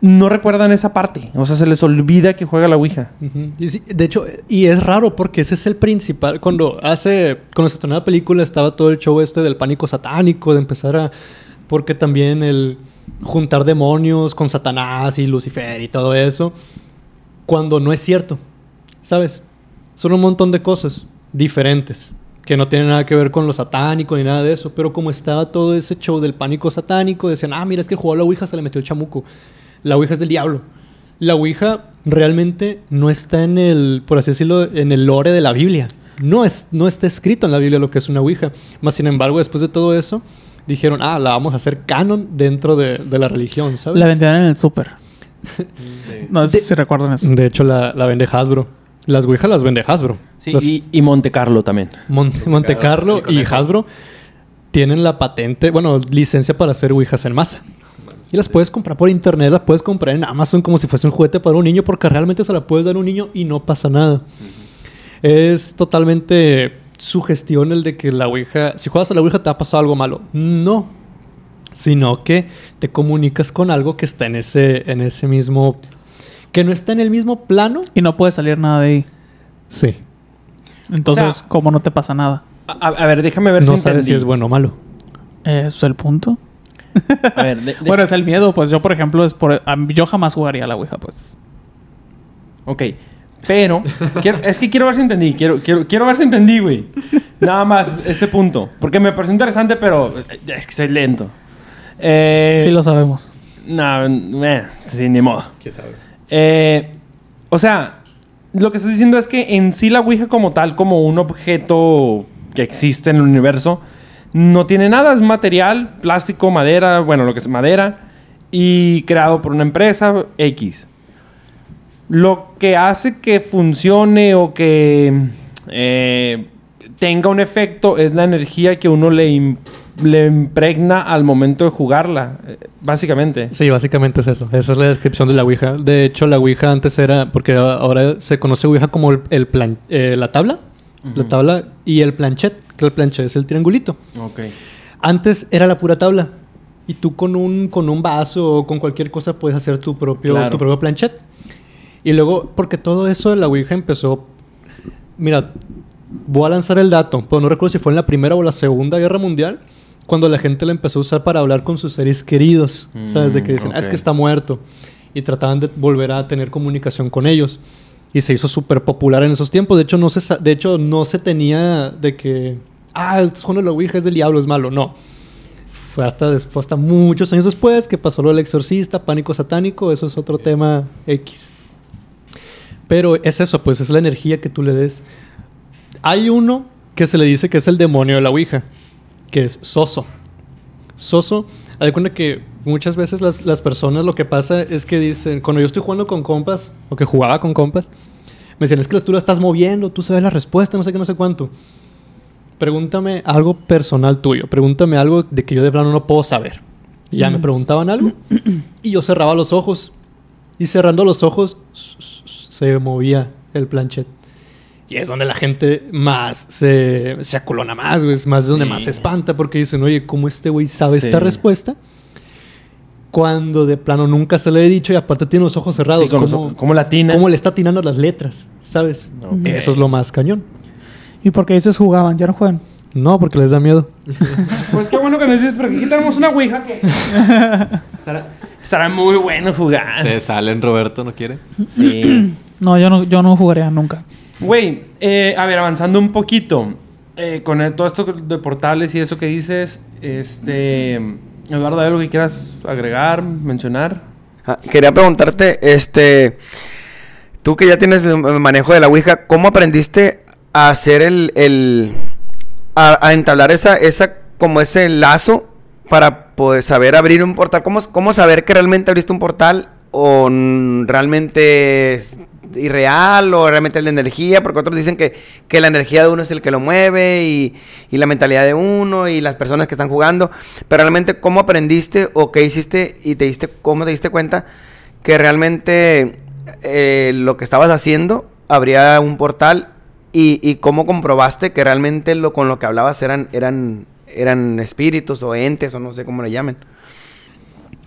no recuerdan esa parte. O sea, se les olvida que juega la Ouija. Y de hecho, y es raro porque ese es el principal. Cuando hace, cuando se estrenó la película estaba todo el show este del pánico satánico, de empezar a, porque también el juntar demonios con Satanás y Lucifer y todo eso, cuando no es cierto, ¿sabes? Son un montón de cosas diferentes que no tienen nada que ver con lo satánico ni nada de eso, pero como estaba todo ese show del pánico satánico, decían, ah, mira, es que jugó a la Ouija, se le metió el chamuco. La Ouija es del diablo. La Ouija realmente no está en el, por así decirlo, en el lore de la Biblia. No, es, no está escrito en la Biblia lo que es una Ouija. Más sin embargo, después de todo eso, dijeron, ah, la vamos a hacer canon dentro de, de la religión, ¿sabes? La vendían en el súper. No sé si recuerdan eso. De hecho, la, la vende Hasbro. Las Ouija las vende Hasbro. Sí, Las- y, y Monte Carlo también. Mon- Monte Carlo y. Hasbro tienen la patente, bueno, licencia para hacer Ouijas en masa. Y las puedes comprar por internet, las puedes comprar en Amazon como si fuese un juguete para un niño, porque realmente se la puedes dar a un niño y no pasa nada. Es totalmente sugestión el de que la Ouija, si juegas a la Ouija te ha pasado algo malo. No. Sino que te comunicas con algo que está en ese, en ese mismo. Que no está en el mismo plano. Y no puede salir nada de ahí. Sí. Entonces, O sea- ¿cómo no te pasa nada? A, ver, déjame ver No si sabes si es bueno o malo. ¿Eso es el punto? A ver, de- de- Bueno, es el miedo. Pues yo, por ejemplo, es por... yo jamás jugaría a la Ouija, pues. Ok. Pero, quiero- es que quiero ver si entendí. Quiero, quiero, quiero ver si entendí, güey. Nada más este punto. Porque me pareció interesante, pero eh, es que soy lento. Eh, sí lo sabemos. No, eh, sí, ni modo. ¿Qué sabes? Eh, o sea, lo que estás diciendo es que en sí la Ouija como tal, como un objeto que existe en el universo, no tiene nada, es material, plástico, madera, bueno, lo que es madera, y creado por una empresa X. Lo que hace que funcione o que eh, tenga un efecto es la energía que uno le le impregna al momento de jugarla, eh, básicamente. Sí, básicamente es eso. Esa es la descripción de la Ouija. De hecho, la Ouija antes era, porque ahora se conoce Ouija como el, el plan, eh, la tabla, la tabla y el planchet, que el planchet es el triangulito. Ok. Antes era la pura tabla. Y tú con un, con un vaso o con cualquier cosa puedes hacer tu propio, Claro. tu propio planchet. Y luego, porque todo eso de la Ouija empezó. Mira, voy a lanzar el dato, pero no recuerdo si fue en la Primera o la Segunda Guerra Mundial, cuando la gente la empezó a usar para hablar con sus seres queridos. ¿Sabes? De que dicen, "Ah, es que está muerto. Y trataban de volver a tener comunicación con ellos. Y se hizo súper popular en esos tiempos. De hecho, no se, de hecho, no se tenía de que, ah, estás jugando la Ouija, es del diablo, es malo. No. Fue hasta después, hasta muchos años después que pasó lo del exorcista, pánico satánico, eso es otro tema X. Pero es eso, pues es la energía que tú le des. Hay uno que se le dice que es el demonio de la Ouija, que es Soso. Soso, de cuenta que muchas veces las, las personas lo que pasa es que dicen, cuando yo estoy jugando con compas, o que jugaba con compas, me decían, es que tú la estás moviendo, tú sabes la respuesta, no sé qué, no sé cuánto. Pregúntame algo personal tuyo, pregúntame algo de que yo de plano no puedo saber. Y ya me preguntaban algo y yo cerraba los ojos. Y cerrando los ojos se movía el planchet. Y es donde la gente más se, se acolona más, güey. Es más es donde Sí. más se espanta porque dicen, oye, ¿cómo este güey sabe Sí. esta respuesta? Cuando de plano nunca se le he dicho y aparte tiene los ojos cerrados. Sí, ¿Cómo, ¿Cómo latina? cómo le está atinando las letras? ¿Sabes? Ok. Eso es lo más cañón. ¿Y por qué dices jugaban? ¿Ya no juegan? No, porque les da miedo. Pues qué bueno que nos dices, porque aquí tenemos una ouija que... estará, estará muy bueno jugar. Se salen, Roberto, ¿no quiere? Sí. No, yo no, yo no jugaría nunca. Güey, eh, a ver, avanzando un poquito. eh, con todo esto de portales y eso que dices, este... Eduardo, ¿hay algo que quieras agregar, mencionar? Ah, quería preguntarte, este, tú que ya tienes el manejo de la Ouija, ¿cómo aprendiste a hacer el, el a, a entablar esa, esa, como ese lazo para poder saber abrir un portal? ¿Cómo, cómo saber que realmente abriste un portal o realmente irreal o realmente es la energía? Porque otros dicen que, que la energía de uno es el que lo mueve y, y la mentalidad de uno y las personas que están jugando. Pero realmente, ¿cómo aprendiste o qué hiciste y te diste, cómo te diste cuenta que realmente eh, lo que estabas haciendo abría un portal y, y cómo comprobaste que realmente lo con lo que hablabas eran, eran, eran espíritus o entes o no sé cómo le llamen?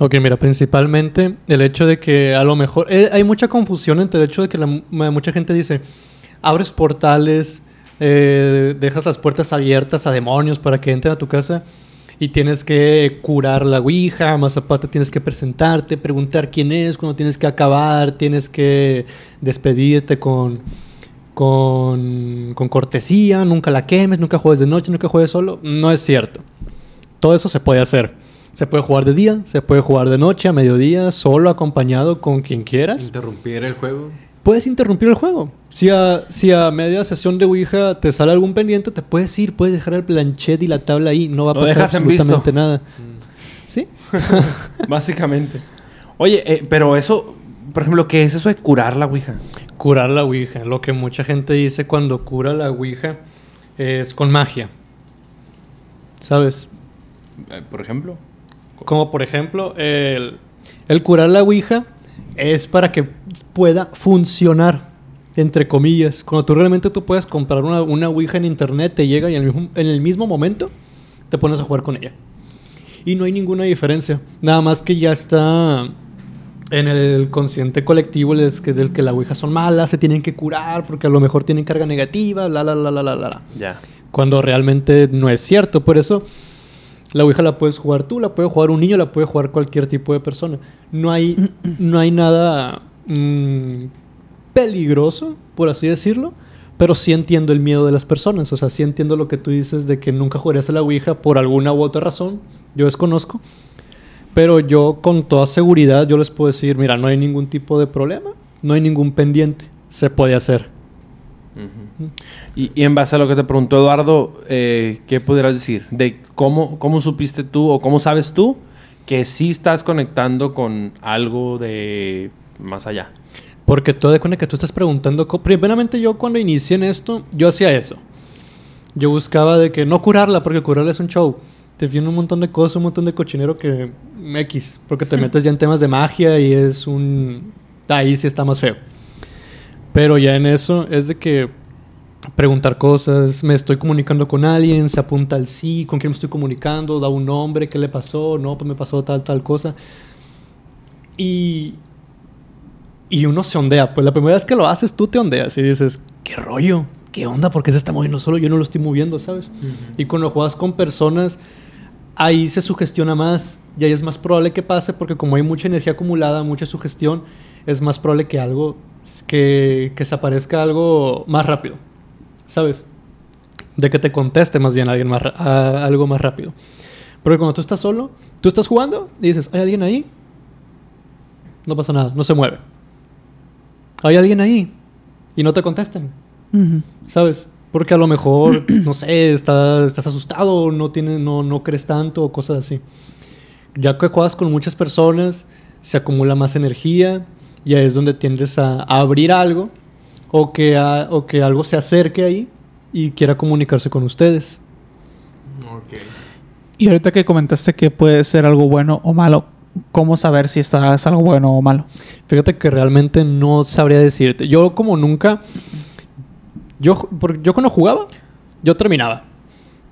Ok, mira, principalmente el hecho de que a lo mejor eh, hay mucha confusión entre el hecho de que la mu- mucha gente dice, abres portales, eh, dejas las puertas abiertas a demonios para que entren a tu casa y tienes que curar la Ouija, más aparte tienes que presentarte, preguntar quién es, cuando tienes que acabar, tienes que despedirte con, con, con cortesía, nunca la quemes, nunca juegues de noche, nunca juegues solo. No es cierto. Todo eso se puede hacer. Se puede jugar de día, se puede jugar de noche, a mediodía, solo, acompañado con quien quieras. Interrumpir el juego. Puedes interrumpir el juego. Si a, si a media sesión de Ouija te sale algún pendiente, te puedes ir, puedes dejar el planchet y la tabla ahí. No va a Lo pasar visto. absolutamente nada. ¿Sí? Básicamente. Oye, eh, pero eso, por ejemplo, ¿qué es eso de curar la ouija? Curar la Ouija. Lo que mucha gente dice cuando cura la Ouija es con magia. ¿Sabes? Eh, por ejemplo. Como por ejemplo, el, el curar la Ouija es para que pueda funcionar, entre comillas. Cuando tú realmente tú puedes comprar una, una Ouija en internet, te llega y en el, mismo, en el mismo momento te pones a jugar con ella. Y no hay ninguna diferencia. Nada más que ya está en el consciente colectivo del que, del que la Ouija son malas, se tienen que curar porque a lo mejor tienen carga negativa, la, la, la, la, la, la. Ya. Cuando realmente no es cierto. Por eso la Ouija la puedes jugar tú, la puede jugar un niño, la puede jugar cualquier tipo de persona. No hay, no hay nada mm, peligroso, por así decirlo. Pero sí entiendo el miedo de las personas. O sea, sí entiendo lo que tú dices de que nunca jugarías a la Ouija por alguna u otra razón. Yo desconozco. Pero yo con toda seguridad yo les puedo decir, mira, no hay ningún tipo de problema, no hay ningún pendiente, se puede hacer. Y, y en base a lo que te preguntó Eduardo, eh, ¿qué pudieras decir? De cómo, cómo supiste tú o cómo sabes tú que sí estás conectando con algo de más allá. Porque todo de cuenta que tú estás preguntando. Primeramente, yo cuando inicié en esto, yo hacía eso. Yo buscaba de que no curarla, porque curarla es un show. te viene un montón de cosas, un montón de cochinero que X, porque te metes ya en temas de magia y es un ahí sí está más feo. Pero ya en eso es de que preguntar cosas, me estoy comunicando con alguien, se apunta al sí, con quién me estoy comunicando, da un nombre, qué le pasó, no, pues me pasó tal, tal cosa. Y, y uno se ondea, pues la primera vez que lo haces tú te ondeas y dices, ¿qué rollo? ¿Qué onda? ¿Por qué se está moviendo solo? Yo no lo estoy moviendo, ¿sabes? Y cuando juegas con personas, ahí se sugestiona más y ahí es más probable que pase porque como hay mucha energía acumulada, mucha sugestión, es más probable que algo, que, que se aparezca algo más rápido, ¿sabes? De que te conteste más bien alguien más, a- algo más rápido. Porque cuando tú estás solo, tú estás jugando y dices, ¿hay alguien ahí? No pasa nada, no se mueve. Hay alguien ahí y no te contestan. ¿sabes? Porque a lo mejor, no sé, está- estás asustado, no, tiene, no, no crees tanto, o cosas así. Ya que juegas con muchas personas, se acumula más energía y ahí es donde tiendes a, a abrir algo o que, a- o que algo se acerque ahí y quiera comunicarse con ustedes. Y ahorita que comentaste que puede ser algo bueno o malo, ¿cómo saber si está, es algo bueno o malo? Fíjate que realmente no sabría decirte. Yo como nunca... Yo, porque yo cuando jugaba, yo terminaba.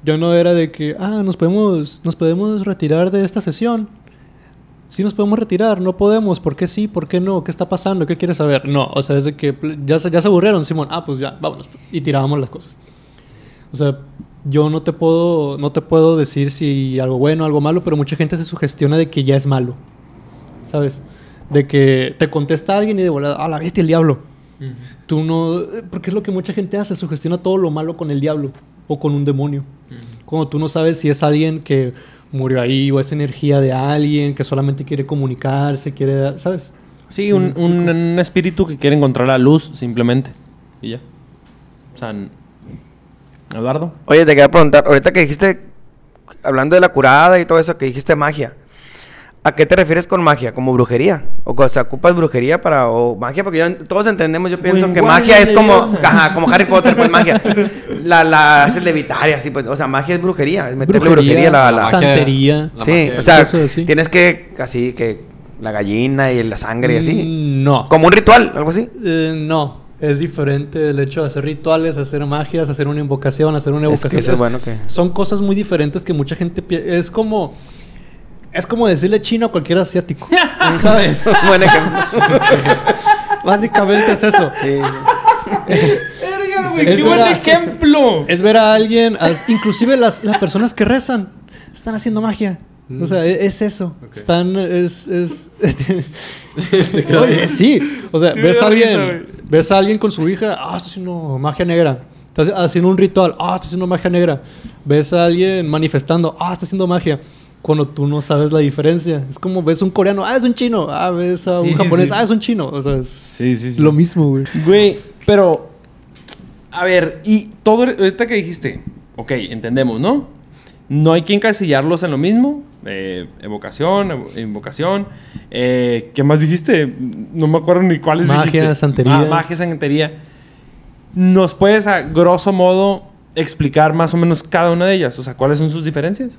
Yo no era de que, ah, nos podemos, nos podemos retirar de esta sesión. Sí nos podemos retirar, no podemos. ¿Por qué sí? ¿Por qué no? ¿Qué está pasando? ¿Qué quieres saber? No, o sea, es de que ya, se- ya se aburrieron, Simón. Ah, pues ya, vámonos. Y tirábamos las cosas. O sea, yo no te puedo, no te puedo decir si algo bueno, algo malo, pero mucha gente se sugestiona de que ya es malo. ¿Sabes? De que te contesta alguien y de volada, ah, la bestia, el diablo. Tú no. Porque es lo que mucha gente hace, sugestiona todo lo malo con el diablo o con un demonio. Cuando tú no sabes si es alguien que murió ahí o es energía de alguien que solamente quiere comunicarse, quiere. ¿Sabes? Sí, un, un- un espíritu que quiere encontrar la luz, simplemente. Y ya. O sea, Eduardo. Oye, te quería preguntar, ahorita que dijiste, hablando de la curada y todo eso, que dijiste magia, ¿a qué te refieres con magia? ¿Como brujería? ¿O ocupas brujería para, o magia? Porque yo- todos entendemos, yo pienso que Wingardium magia es como, ajá, como Harry Potter, pues magia. La, la haces levitar y así, pues, o sea, magia es brujería, es meterle brujería, a la, la- santería. la Sí, magia- o sea, tienes que, así, que la gallina y la sangre y así. Mm, No. Como un ritual, algo así. Eh, no. Es diferente el hecho de hacer rituales, hacer magias, hacer una invocación, hacer una Es evocación. que eso es Es- bueno que... Son cosas muy diferentes que mucha gente es como es como decirle chino a cualquier asiático, ¿sabes? Buen ejemplo. Básicamente es eso. Sí. ¡Verga, güey, qué buen ejemplo! Es ver a alguien, inclusive las, las personas que rezan, están haciendo magia. O sea, e- es, eso. Están, es, es, Oye, sí. O sea, Sí, ves a risa, alguien, güey. ves a alguien con su hija, ah, está haciendo magia negra. Está haciendo un ritual, ah, está haciendo magia negra. Ves a alguien manifestando, ah, está haciendo magia. Cuando tú no sabes la diferencia. Es como ves un coreano, ah, es un chino. Ah, ves a un Sí, japonés, sí. ah, es un chino. O sea, es Sí, sí, sí. lo mismo, güey. Güey, pero. A ver, y todo. Ahorita que dijiste. Ok, entendemos, ¿no? No hay que encasillarlos en lo mismo. eh, evocación, evo- invocación. Eh, ¿Qué más dijiste? No me acuerdo ni cuáles Magia, dijiste. santería. Ah, magia, santería. ¿Nos puedes, a grosso modo, explicar más o menos cada una de ellas? O sea, ¿cuáles son sus diferencias?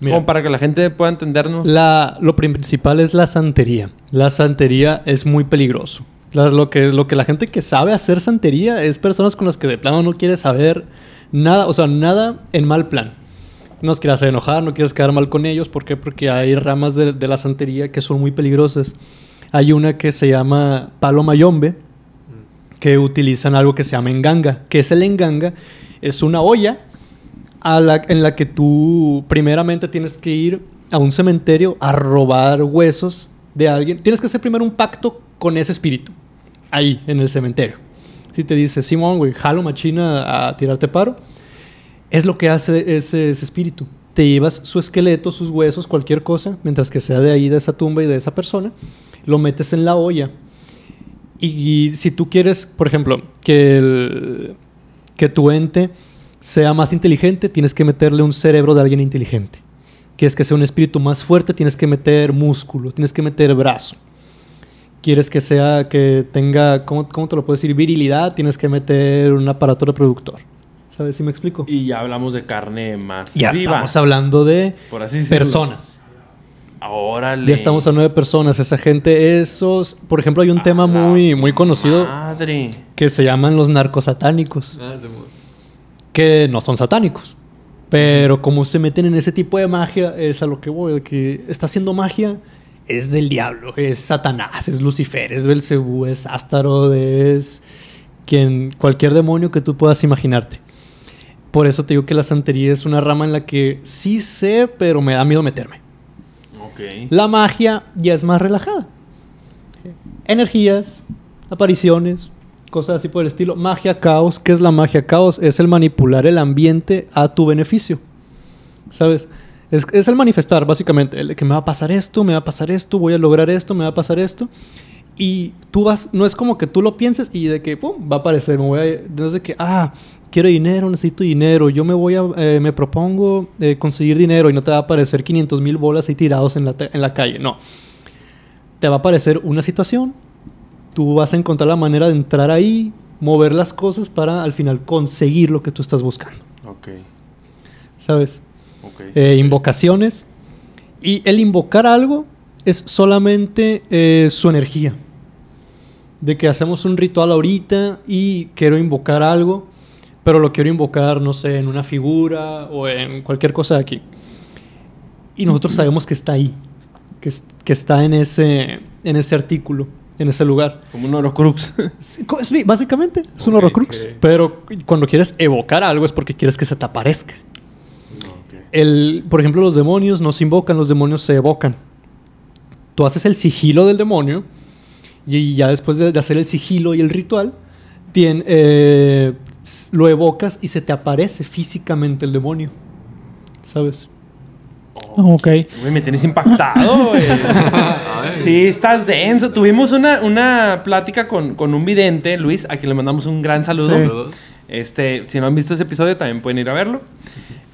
Mira. Como para que la gente pueda entendernos. La, lo principal es la santería. La santería es muy peligroso. La- lo, que, lo que la gente que sabe hacer santería es personas con las que de plano no quieres saber nada, o sea, nada en mal plan. No los quieres hacer enojar, no quieres quedar mal con ellos. ¿Por qué? Porque hay ramas de, de la santería que son muy peligrosas. Hay una que se llama palo mayombe, que utilizan algo que se llama enganga. que es el enganga? Es una olla en la que tú primeramente tienes que ir a un cementerio a robar huesos de alguien. Tienes que hacer primero un pacto con ese espíritu, ahí, en el cementerio. Si te dice, Simón, güey, jalo machina a tirarte paro, es lo que hace ese, ese espíritu. Te llevas su esqueleto, sus huesos, cualquier cosa, mientras que sea de ahí, de esa tumba y de esa persona, lo metes en la olla. Y, y si tú quieres, por ejemplo, que, el- que tu ente sea más inteligente, tienes que meterle un cerebro de alguien inteligente. Quieres que sea un espíritu más fuerte, tienes que meter músculo, tienes que meter brazo. Quieres que sea, que tenga, ¿cómo, cómo te lo puedo decir? Virilidad, tienes que meter un aparato reproductor. ¿Sabes si me explico? Y ya hablamos de carne más Ya viva. estamos hablando de Por así personas. Órale. Ya estamos hablando de personas. Esa gente, esos... Por ejemplo, hay un tema A muy, muy conocido Madre. que se llaman los narcosatánicos. Ah, se que no son satánicos. Pero como se meten en ese tipo de magia, es a lo que voy, que está haciendo magia, es del diablo, es Satanás, es Lucifer, es Belcebú, es Astaroth, es quien, cualquier demonio que tú puedas imaginarte. Por eso te digo que la santería es una rama en la que sí sé, pero me da miedo meterme. La magia ya es más relajada. Energías, apariciones, cosas así por el estilo. Magia caos. ¿Qué es la magia caos? Es el manipular el ambiente a tu beneficio. ¿Sabes? Es, es el manifestar, básicamente. El que me va a pasar esto, me va a pasar esto, voy a lograr esto, me va a pasar esto. Y tú vas, no es como que tú lo pienses y de que, va a aparecer. Me voy a, no es de que, ah, quiero dinero, necesito dinero. Yo me voy a, eh, me propongo eh, conseguir dinero y no te va a aparecer 500 mil bolas ahí tirados en la, en la calle. No. Te va a aparecer una situación. Tú vas a encontrar la manera de entrar ahí, mover las cosas para al final conseguir lo que tú estás buscando. Ok. ¿Sabes? Ok. eh, invocaciones. Y el invocar algo es solamente eh, su energía. De que hacemos un ritual ahorita y quiero invocar algo, pero lo quiero invocar, no sé, en una figura o en cualquier cosa de aquí. Y nosotros sabemos que está ahí, que, que está en ese, en ese artículo, en ese lugar. Como un Orocrux. Sí, básicamente, es un ok. Pero cuando quieres evocar algo es porque quieres que se te aparezca. El, por ejemplo, los demonios no se invocan, los demonios se evocan. Tú haces el sigilo del demonio y ya después de, de hacer el sigilo y el ritual, tien- eh, lo evocas y se te aparece físicamente el demonio. ¿Sabes? Ok. Me tienes impactado, güey. sí, estás denso. Tuvimos una, una plática con, con un vidente, Luis, a quien le mandamos un gran saludo. Sí. Saludos. Este, si no han visto ese episodio, también pueden ir a verlo.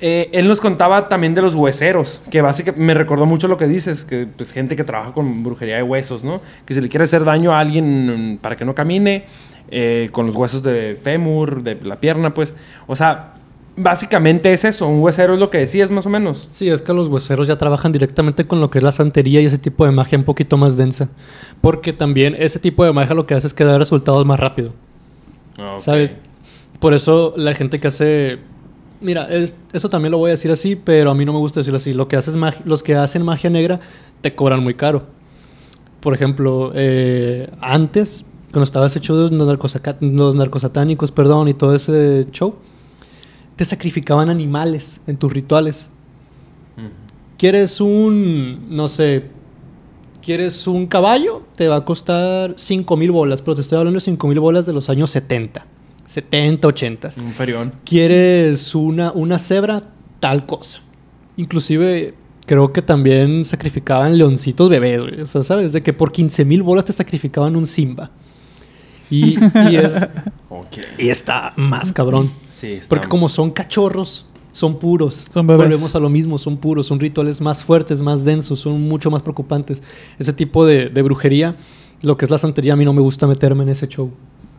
Eh, él nos contaba también de los hueseros, que básicamente me recordó mucho lo que dices, que pues gente que trabaja con brujería de huesos, ¿no? Que si le quiere hacer daño a alguien para que no camine, eh, con los huesos de fémur, de la pierna, pues. O sea, básicamente es eso, un huesero es lo que decías más o menos. Sí, es que los hueseros ya trabajan directamente con lo que es la santería y ese tipo de magia un poquito más densa. Porque también ese tipo de magia lo que hace es que da resultados más rápido. Ok. ¿Sabes? Por eso la gente que hace. Mira, es- eso también lo voy a decir así, pero a mí no me gusta decirlo así. Lo que haces los que hacen magia negra te cobran muy caro. Por ejemplo, eh, antes, cuando estaba ese show de los, narcosaca- los narcosatánicos, perdón, y todo ese show, te sacrificaban animales en tus rituales. ¿Quieres un, no sé, quieres un caballo? Te va a costar 5 mil bolas, pero te estoy hablando de 5 mil bolas de los años 70, 70, 80. Un ferión. ¿Quieres una, una cebra? Tal cosa. Inclusive creo que también sacrificaban leoncitos bebés, güey. O sea, ¿sabes? De que por 15 mil bolas te sacrificaban un Simba. Y, y es, Ok. y está más cabrón. Sí, está- Porque como son cachorros, son puros. Son bebés. Volvemos a lo mismo, son puros, son rituales más fuertes, más densos, son mucho más preocupantes. Ese tipo de, de brujería, lo que es la santería, a mí no me gusta meterme en ese show.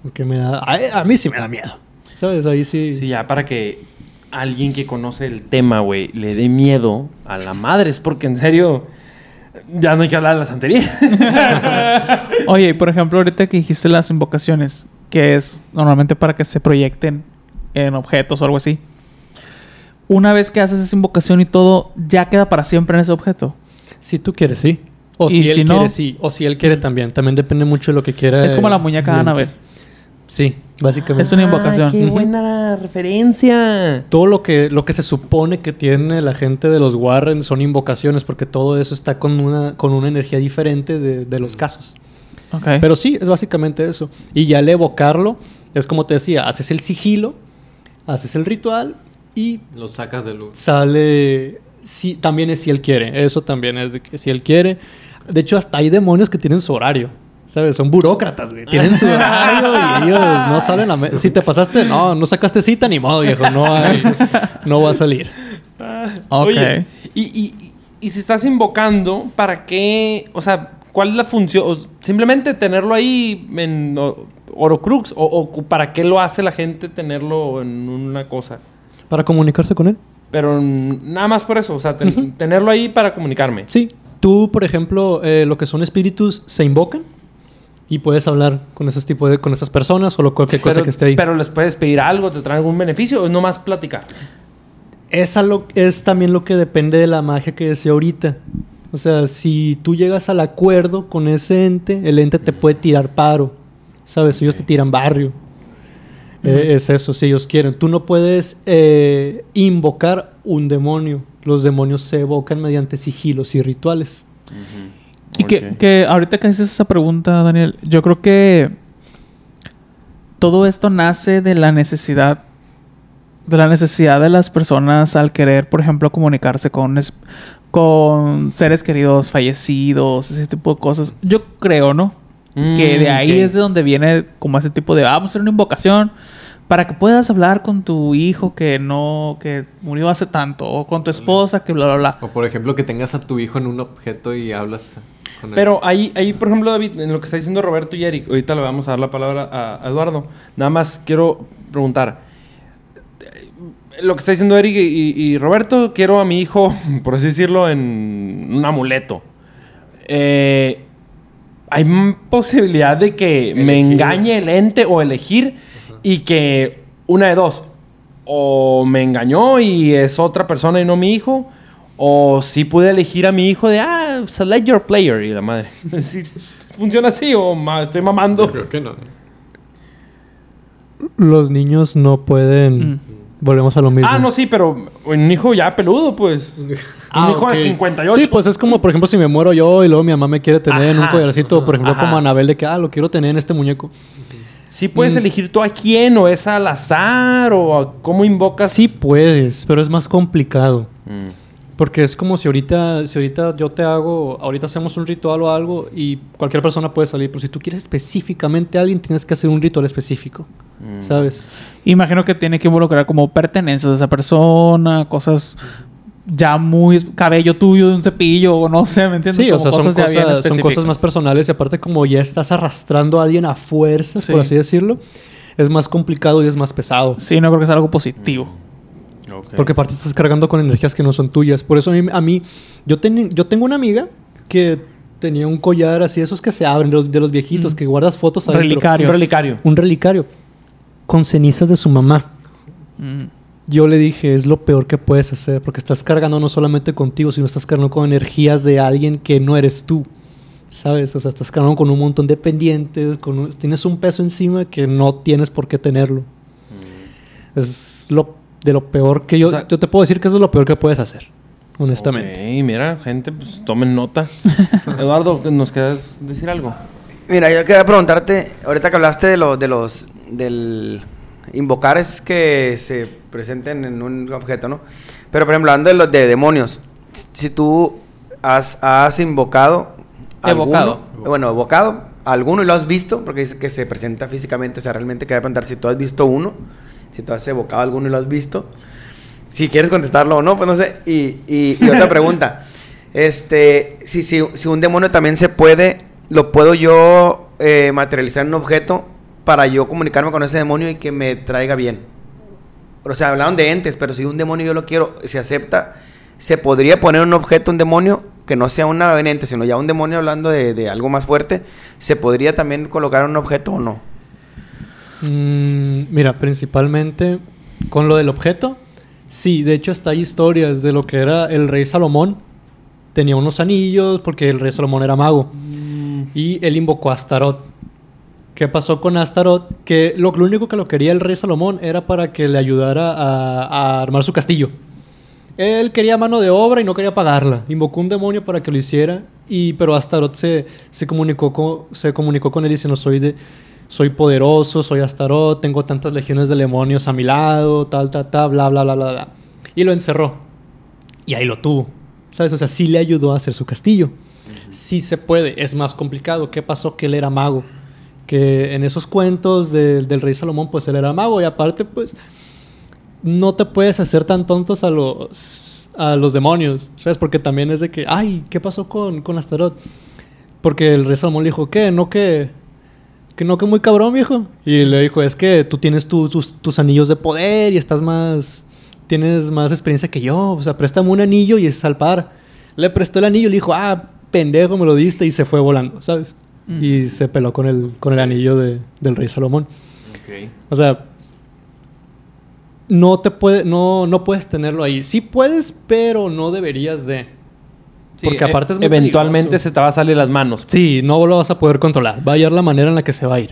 Porque me da... A, a mí sí me da miedo. ¿Sabes? Ahí sí... Sí, ya para que alguien que conoce el tema, güey, le dé miedo a la madre. Es porque en serio, ya no hay que hablar de la santería. Oye, y por ejemplo, ahorita que dijiste las invocaciones, que es normalmente para que se proyecten en objetos o algo así. Una vez que haces esa invocación y todo, ya queda para siempre en ese objeto. Si tú quieres, sí. O si él si no- quiere, sí. O si él quiere también. También depende mucho de lo que quiera. es como la muñeca de el- Annabelle. Sí, básicamente. Es una invocación. Qué buena referencia. Todo lo que, lo que se supone que tiene la gente de los Warren son invocaciones, porque todo eso está con una, con una energía diferente de, de los casos. Ok. Pero sí, es básicamente eso. Y ya al evocarlo, es como te decía, haces el sigilo, haces el ritual y Lo sacas de luz. sale. Sí, también es si él quiere. Eso también es de que si él quiere. De hecho, hasta hay demonios que tienen su horario. ¿Sabes? Son burócratas, güey. Tienen su horario y ellos no salen a... me- Si te pasaste, no, no sacaste cita, ni modo, viejo. No hay... No va a salir. Ok. Oye, y, y, y si estás invocando, ¿para qué? O sea, ¿Cuál es la función? Simplemente tenerlo ahí en Orocrux. O, o para qué lo hace la gente tenerlo en una cosa? Para comunicarse con él. Pero nada más por eso. O sea, ten- tenerlo ahí para comunicarme. Sí. Tú, por ejemplo, eh, lo que son espíritus se invocan y puedes hablar con esos tipos de, con esas personas o lo- cualquier cosa pero, que esté ahí. pero les puedes pedir algo, te traen algún beneficio o es nomás platicar. Esa lo, es también lo que depende de la magia que decía ahorita. O sea, si tú llegas al acuerdo con ese ente, el ente te puede tirar paro. ¿Sabes? Ellos te tiran barrio. Eh, es eso, si ellos quieren. Tú no puedes eh, invocar un demonio. Los demonios se evocan mediante sigilos y rituales. Y que, que ahorita que haces esa pregunta, Daniel, yo creo que todo esto nace de la necesidad, de la necesidad de las personas al querer, por ejemplo, comunicarse con, es- con seres queridos fallecidos, ese tipo de cosas. Yo creo, ¿no? que de ahí es de donde viene como ese tipo de, "Ah, vamos a hacer una invocación para que puedas hablar con tu hijo que no, que murió hace tanto, o con tu esposa que bla, bla, bla. O por ejemplo, que tengas a tu hijo en un objeto y hablas con él. Pero ahí, ahí, por ejemplo, David, en lo que está diciendo Roberto y Eric, ahorita le vamos a dar la palabra a, a Eduardo. Nada más quiero preguntar. Lo que está diciendo Eric y, y Roberto, quiero a mi hijo, por así decirlo, en un amuleto. Eh, ¿Hay posibilidad de que me engañe el ente o elegir y que una de dos, o me engañó y es otra persona y no mi hijo, o si pude elegir a mi hijo de, ah, select your player y la madre. Sí, ¿Funciona así o ma- estoy mamando? Yo creo que no. Los niños no pueden... Mm. Volvemos a lo mismo. Ah, no, sí, pero un hijo ya peludo, pues. Ah, un hijo ok. de 58. Sí, pues es como, por ejemplo, si me muero yo y luego mi mamá me quiere tener en un collarcito, por ejemplo, Ajá. como Anabel, de que, ah, lo quiero tener en este muñeco. Sí puedes elegir tú a quién, o es al azar, o a cómo invocas. Sí puedes, pero es más complicado. Mm. Porque es como si ahorita, si ahorita yo te hago, ahorita hacemos un ritual o algo y cualquier persona puede salir. Pero si tú quieres específicamente a alguien, tienes que hacer un ritual específico. Mm. ¿Sabes? Imagino que tiene que involucrar como pertenencias de esa persona, cosas ya muy cabello tuyo de un cepillo, o no sé, ¿me entiendes? Sí, o sea, son ya bien cosas, son cosas específicas. más personales y aparte como ya estás arrastrando a alguien a fuerzas, Sí. por así decirlo, es más complicado y es más pesado. Sí, no creo que sea algo positivo. Ok. Porque aparte estás cargando con energías que no son tuyas. Por eso a mí, a mí yo, ten- yo tengo una amiga que tenía un collar así, esos que se abren, de los, de los viejitos, Mm. que guardas fotos adentro. Relicarios. Un relicario. Un relicario. Con cenizas de su mamá. Mm. Yo le dije, es lo peor que puedes hacer, porque estás cargando no solamente contigo, sino estás cargando con energías de alguien que no eres tú. ¿Sabes? O sea, estás cargando con un montón de pendientes, con un- tienes un peso encima que no tienes por qué tenerlo. Es lo de lo peor que yo... O sea- yo te puedo decir que eso es lo peor que puedes hacer, honestamente. Mira, gente, pues tomen nota. Eduardo, ¿nos quieres decir algo? Mira, yo quería preguntarte, ahorita que hablaste de, lo, de los, del invocar es que se presenten en un objeto, ¿no? Pero por ejemplo, hablando de los de demonios, si tú has, has invocado Evocado. alguno, bueno, evocado alguno y lo has visto, porque dice que se presenta físicamente, o sea, realmente quería preguntar si tú has visto uno, si tú has evocado alguno y lo has visto, si quieres contestarlo o no, pues no sé. Y, y, y otra pregunta, este, si, si, si un demonio también se puede, lo puedo yo eh, materializar en un objeto para yo comunicarme con ese demonio y que me traiga bien. O sea, hablaron de entes, pero si un demonio yo lo quiero, se acepta, se podría poner un objeto, un demonio, que no sea una ente, sino ya un demonio hablando de, de algo más fuerte, se podría también colocar un objeto o no. Mm, mira, principalmente con lo del objeto. Sí, de hecho hasta hay historias de lo que era el rey Salomón. Tenía unos anillos porque el rey Salomón era mago. Y él invocó a Astarot. ¿Qué pasó con Astarot? Que lo, lo único que lo quería el rey Salomón era para que le ayudara a, a armar su castillo. Él quería mano de obra y no quería pagarla. Invocó un demonio para que lo hiciera. Y, pero Astaroth se, se, comunicó con, se comunicó con él diciendo, soy, de, soy poderoso, soy Astaroth, tengo tantas legiones de demonios a mi lado, tal, tal, tal, bla, bla, bla, bla, bla. Y lo encerró. Y ahí lo tuvo. ¿Sabes? O sea, sí le ayudó a hacer su castillo. Sí se puede. Es más complicado. ¿Qué pasó? Que él era mago. Que en esos cuentos de- del rey Salomón, pues él era mago. Y aparte, pues no te puedes hacer tan tontos a los, a los demonios, ¿sabes? Porque también es de que, ay, ¿qué pasó con, con Astaroth? Porque el rey Salomón le dijo, ¿qué? ¿No que, que no que muy cabrón, viejo? Y le dijo, es que tú tienes tu- tus, tus anillos de poder y estás más... Tienes más experiencia que yo. O sea, préstame un anillo y es al par. Le prestó el anillo y le dijo, ah, pendejo, me lo diste y se fue volando, ¿sabes? Mm. Y se peló con el, con el anillo de- del rey Salomón. Ok. O sea, no te puede, no, no puedes tenerlo ahí. Sí puedes, pero no deberías de. Sí, Porque e- aparte es muy Eventualmente peligroso. se te va a salir las manos. Sí, no lo vas a poder controlar. Va a hallar la manera en la que se va a ir.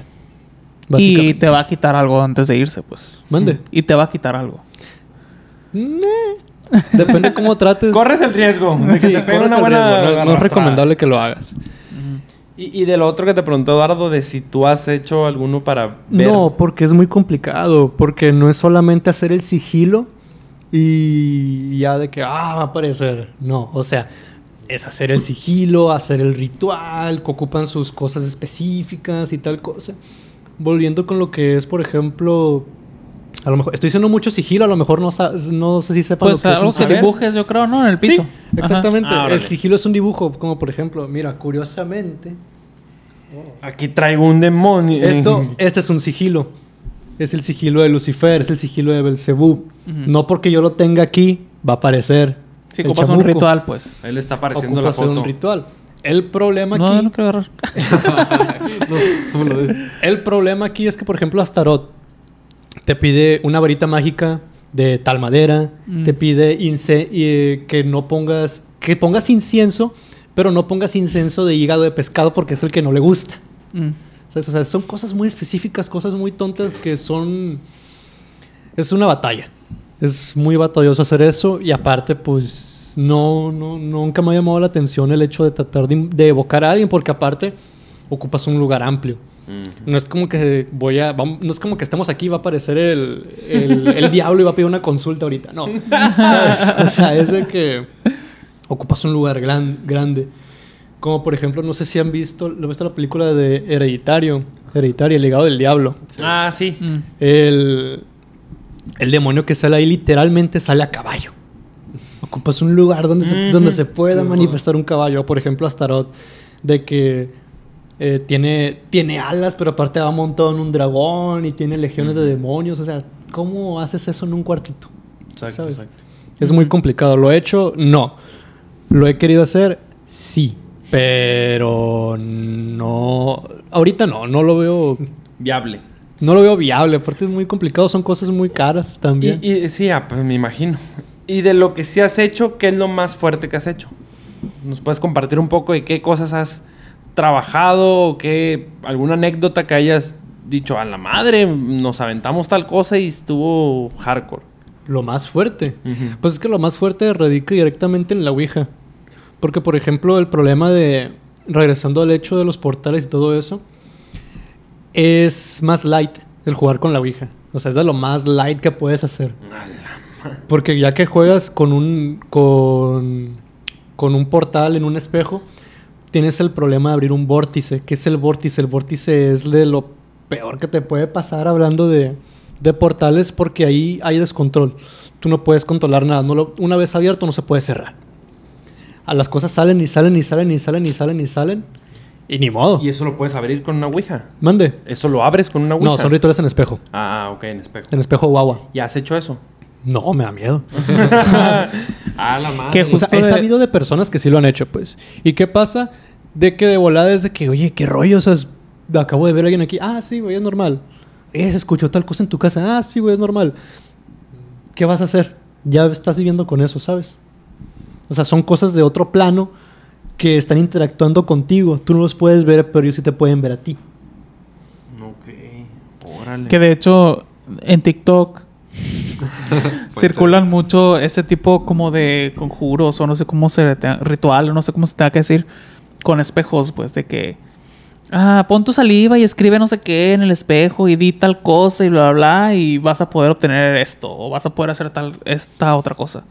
Y te va a quitar algo antes de irse, pues. Mande. Y te va a quitar algo. Depende cómo trates. Corres el riesgo de que Sí, te corres una el buena riesgo. No- No, es recomendable que lo hagas. Y, y de lo otro que te preguntó Eduardo, de si tú has hecho alguno para ver. No, porque es muy complicado. Porque no es solamente hacer el sigilo y ya de que, ah, va a aparecer. No, o sea, es hacer el sigilo, hacer el ritual, que ocupan sus cosas específicas y tal cosa. Volviendo con lo que es, por ejemplo, a lo mejor, estoy diciendo mucho sigilo, a lo mejor no, no sé si sepan Pues lo que es algo un que sigilo. dibujes, yo creo, ¿no? En el piso. Sí, exactamente. Ah, el sigilo es un dibujo, como por ejemplo, mira, curiosamente, Aquí traigo un demonio. Esto, este es un sigilo. Es el sigilo de Lucifer, es el sigilo de Belcebú. No porque yo lo tenga aquí, va a aparecer. Si el ocupas un ritual, pues. Le está apareciendo la hacer foto. un ritual. El problema No, aquí. no quiero agarrar. ¿Cómo lo ves? El problema aquí es que, por ejemplo, Astaroth te pide una varita mágica de tal madera, Mm. te pide ince- y, eh, que no pongas, que pongas incienso, pero no pongas incienso de hígado de pescado porque es el que no le gusta. Mm. O sea, son cosas muy específicas, cosas muy tontas que son... Es una batalla. Es muy batalloso hacer eso y aparte, pues, no, no, nunca me ha llamado la atención el hecho de tratar de, de evocar a alguien porque aparte ocupas un lugar amplio. No es como que voy a... no es como que estemos aquí y va a aparecer el, el, el diablo y va a pedir una consulta ahorita. No. ¿Sabes? O sea, es de que ocupas un lugar gran, grande. Como por ejemplo, no sé si han visto, ¿lo visto la película de Hereditario? Hereditario, el legado del diablo. Ah, sí. Mm. El, el demonio que sale ahí literalmente sale a caballo. Ocupas un lugar donde se, donde se pueda manifestar un caballo. Por ejemplo, Astaroth, de que eh, tiene, tiene alas, pero aparte va montado en un dragón y tiene legiones de demonios. O sea, ¿cómo haces eso en un cuartito? Exacto, ¿Sabes? exacto. Es muy complicado. ¿Lo he hecho? No. ¿Lo he querido hacer? Sí. Pero no. Ahorita no, no lo veo. Viable. No lo veo viable. Aparte es muy complicado, son cosas muy caras también. Y, y- sí, ah, pues me imagino. Y de lo que sí has hecho, ¿qué es lo más fuerte que has hecho? ¿Nos puedes compartir un poco de qué cosas has trabajado o qué alguna anécdota que hayas dicho a la madre, nos aventamos tal cosa y estuvo hardcore? Lo más fuerte. Ujú. Pues es que lo más fuerte radica directamente en la Ouija. Porque, por ejemplo, el problema de. Regresando al hecho de los portales y todo eso. Es más light el jugar con la Ouija. O sea, es de lo más light que puedes hacer. Porque ya que juegas con un. con. con un portal en un espejo. Tienes el problema de abrir un vórtice. ¿Qué es el vórtice? El vórtice es de lo peor que te puede pasar hablando de, de portales porque ahí hay descontrol. Tú no puedes controlar nada. No lo- una vez abierto no se puede cerrar. A las cosas salen y salen y salen y salen y salen y salen. Y ni modo. Y eso lo puedes abrir con una ouija. Mande. Eso lo abres con una ouija. No, son rituales en espejo. Ah, ok, en espejo. En espejo guagua. ¿Y has hecho eso? No, me da miedo. ah, la madre. Que O sea, Justo he de- sabido de personas que sí lo han hecho, pues. ¿Y qué pasa? De que de volada es de que, oye, qué rollo, o sea, es- acabo de ver a alguien aquí. Ah, sí, güey, es normal. Eh, se escuchó tal cosa en tu casa. Ah, sí, güey, es normal. ¿Qué vas a hacer? Ya estás viviendo con eso, ¿sabes? O sea, son cosas de otro plano que están interactuando contigo. Tú no los puedes ver, pero ellos sí te pueden ver a ti. Ok. Órale. Que de hecho, en TikTok circulan mucho ese tipo como de conjuros o no sé cómo se te- ritual o no sé cómo se tenga que decir con espejos, pues de que ah, pon tu saliva y escribe no sé qué en el espejo y di tal cosa y bla bla bla y vas a poder obtener esto o vas a poder hacer tal esta otra cosa.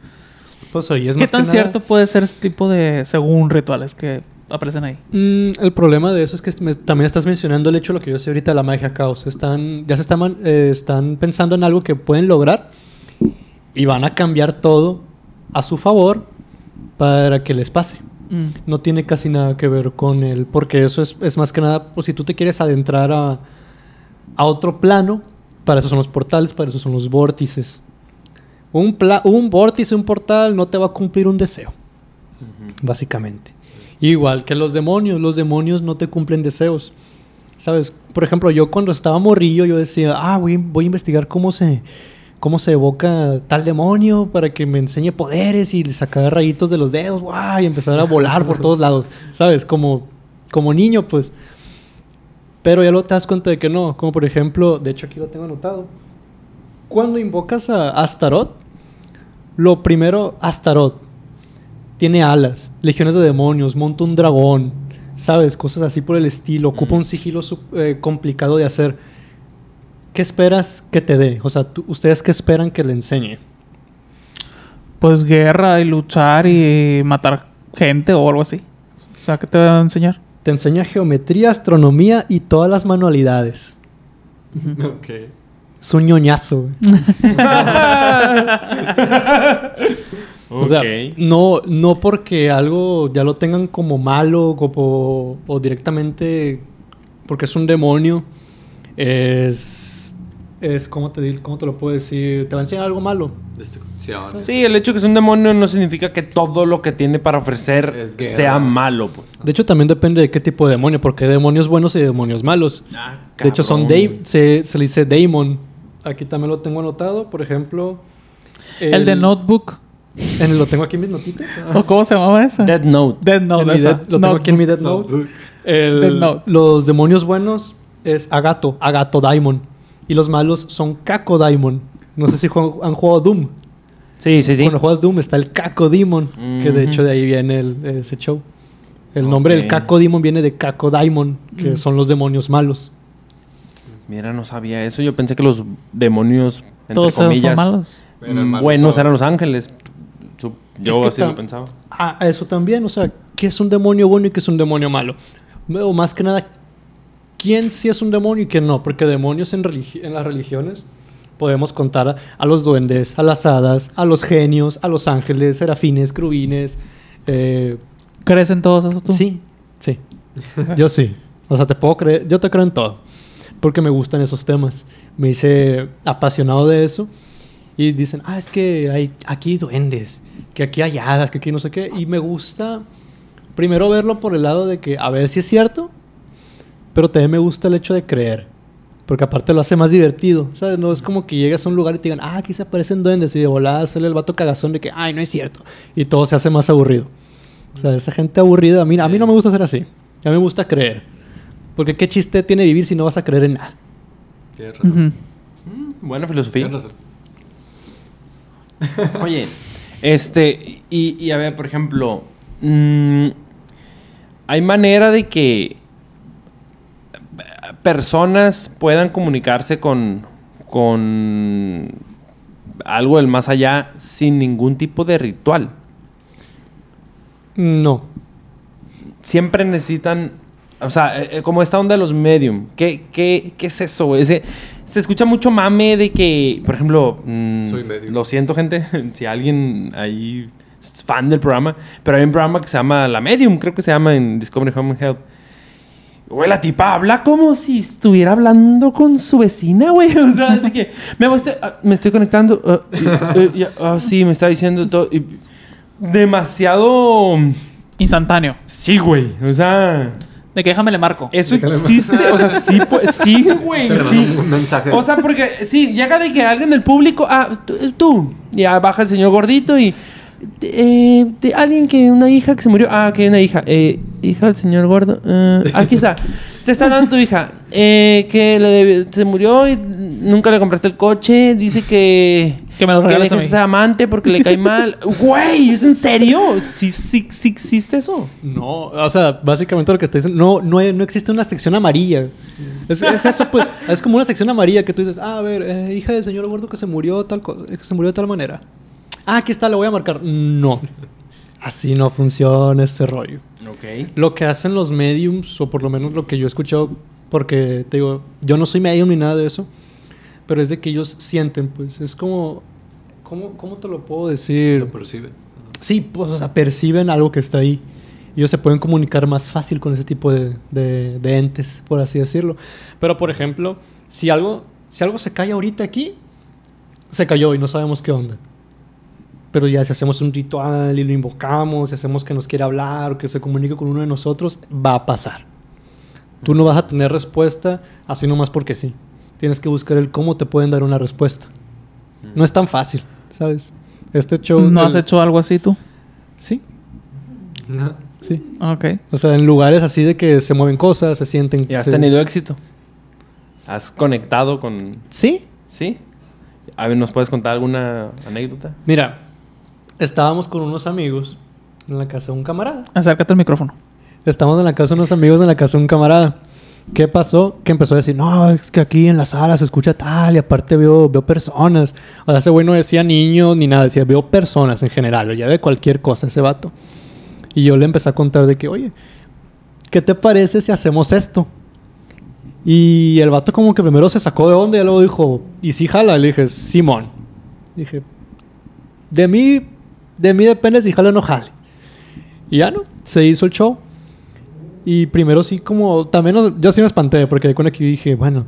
Pues oye, es ¿Qué más que tan nada- cierto puede ser este tipo de según rituales que aparecen ahí? Mm, el problema de eso es que me- también estás mencionando el hecho de lo que yo sé ahorita de la magia caos. Están, ya se están, eh, están pensando en algo que pueden lograr y van a cambiar todo a su favor para que les pase. Mm. no tiene casi nada que ver con él, porque eso es, es más que nada, pues si tú te quieres adentrar a, a otro plano, para eso son los portales, para eso son los vórtices. Un, pla- un vórtice, un portal no te va a cumplir un deseo, básicamente. Igual que los demonios, los demonios no te cumplen deseos. ¿Sabes? Por ejemplo, yo cuando estaba morrillo, yo decía, ah, voy, voy a investigar cómo se, cómo se evoca tal demonio para que me enseñe poderes y sacar rayitos de los dedos, ¡guau! y empezar a volar por todos lados, ¿sabes? Como, como niño, pues. Pero ya lo te das cuenta de que no. Como por ejemplo, de hecho aquí lo tengo anotado. Cuando invocas a Astaroth, lo primero, Astaroth tiene alas, legiones de demonios, monta un dragón, ¿sabes? Cosas así por el estilo. Ocupa un sigilo eh, complicado de hacer. ¿Qué esperas que te dé? O sea, tú- ¿ustedes qué esperan que le enseñe? Pues guerra y luchar y matar gente o algo así. O sea, ¿qué te va a enseñar? Te enseña geometría, astronomía y todas las manualidades. Ok. Es un ñoñazo. O sea, Ok. no, no porque algo ya lo tengan como malo como, o directamente porque es un demonio, es, es ¿cómo te, cómo te lo puedo decir? Te va a enseñar algo malo. Destrucción. Sí, el hecho de que es un demonio no significa que todo lo que tiene para ofrecer sea malo, pues. De hecho, también depende de qué tipo de demonio, porque hay demonios buenos y demonios malos. de hecho, son se, se le dice Daemon. Aquí también lo tengo anotado, por ejemplo. El, de Notebook. en- lo tengo aquí en mis notitas. ¿O cómo se llamaba ese? Dead Note. Dead Note. Esa. Lo tengo aquí en mi Notebook. Note. El- Death Note. Los demonios buenos es Agato, Agato Daimon. Y los malos son Caco Daimon. No sé si juegan- han jugado Doom. Sí, sí, sí. Cuando juegas Doom está el Caco Demon, que de hecho de ahí viene el- ese show. El nombre del Caco Demon viene de Caco Daimon, que Mm. son los demonios malos. Mira, no sabía eso. Yo pensé que los demonios, entre Todos comillas, son malos. Eran malos buenos eran los ángeles. Yo Es que así lo pensaba. Ah, eso también, o sea, ¿qué es un demonio bueno y qué es un demonio malo? O más que nada, ¿quién sí es un demonio y quién no? Porque demonios en, religi- en las religiones podemos contar a, a los duendes, a las hadas, a los genios, a los ángeles, serafines, crubines. eh, ¿Crees en todos esos tú? sí, sí. Yo sí. O sea, te puedo creer, yo te creo en todo. Porque me gustan esos temas. Me hice apasionado de eso. Y dicen, ah, es que hay aquí duendes, que aquí hay hadas, que aquí no sé qué. Y me gusta primero verlo por el lado de que a ver si es cierto, pero también me gusta el hecho de creer. Porque aparte lo hace más divertido, ¿sabes? No es como que llegas a un lugar y te digan, ah, aquí se aparecen duendes. Y de volada sale el vato cagazón de que, ay, no es cierto. Y todo se hace más aburrido. O sea, esa gente aburrida, a mí, a mí no me gusta ser así. A mí me gusta creer. Porque qué chiste tiene vivir si no vas a creer en nada. Tienes razón. Ujú. Buena filosofía. Tienes razón. Oye, este, y, y a ver, por ejemplo, mm, hay manera de que personas puedan comunicarse con, con algo del más allá sin ningún tipo de ritual. No. Siempre necesitan, o sea, eh, eh, como esta onda de los medium. ¿Qué, qué, qué es eso? güey? Ese- se escucha mucho mame de que, por ejemplo, mm, Soy medium. lo siento gente, si alguien ahí es fan del programa, pero hay un programa que se llama La Medium, creo que se llama en Discovery Home and Health. Güey, la tipa habla como si estuviera hablando con su vecina, güey. O sea, así que me, estoy, ah, me estoy conectando. ah, sí, me está diciendo todo. demasiado. Instantáneo. Sí, güey. O sea. De que déjame le marco. Eso existe, o sea, sí, pu- sí, güey, sí. un mensaje. O sea, porque sí, llega de que alguien del público, ah, tú, tú, ya baja el señor gordito y eh, de alguien que una hija que se murió, ah, que una hija, eh, hija del señor gordo, eh, aquí está, te está hablando tu hija, eh, que le debe- se murió y nunca le compraste el coche, dice que Que me lo regales a dejes mí. ese amante porque le cae mal, güey, ¿es en serio? ¿Sí, sí, sí existe eso? No, o sea, básicamente lo que te dicen, no, no, hay- no existe una sección amarilla. Es, es eso, pues, es como una sección amarilla que tú dices, ah, a ver, eh, hija del señor gordo que se murió tal co- que se murió de tal manera. Ah, aquí está, le voy a marcar. No, así no funciona este rollo. Ok. Lo que hacen los mediums, o por lo menos lo que yo he escuchado, porque te digo, yo no soy medium ni nada de eso, pero es de que ellos sienten, pues, es como, ¿cómo, cómo te lo puedo decir? Lo percibe. Sí, pues, o sea, perciben algo que está ahí. Ellos se pueden comunicar más fácil con ese tipo de, de- de entes, por así decirlo. Pero, por ejemplo, si algo, si algo se cae ahorita aquí, se cayó y no sabemos qué onda. Pero ya si hacemos un ritual y lo invocamos, si hacemos que nos quiera hablar o que se comunique con uno de nosotros, va a pasar. Tú no vas a tener respuesta así nomás porque sí. Tienes que buscar el cómo te pueden dar una respuesta. No es tan fácil, ¿sabes? Este show... ¿No del- has hecho algo así tú? Sí, sí. Ok. O sea, en lugares así de que se mueven cosas, se sienten... ¿Y has se- tenido éxito? ¿Has conectado con...? Sí. ¿Sí? A ver, ¿nos puedes contar alguna anécdota? Mira, estábamos con unos amigos en la casa de un camarada. Acércate al micrófono. Estamos en la casa de unos amigos en la casa de un camarada. ¿Qué pasó? Que empezó a decir, no, es que aquí en la sala se escucha tal y aparte veo, veo personas. O sea, ese güey no decía niños ni nada, decía veo personas en general, o ya de cualquier cosa ese vato. Y yo le empecé a contar de que, oye, ¿qué te parece si hacemos esto? Y el vato como que primero se sacó de onda y luego dijo, ¿y si jala? Le dije, Simón. Dije, de mí, de mí depende si jala o no jale. Y ya no, se hizo el show. Y primero sí como, también yo sí me espanté porque con aquí dije, bueno,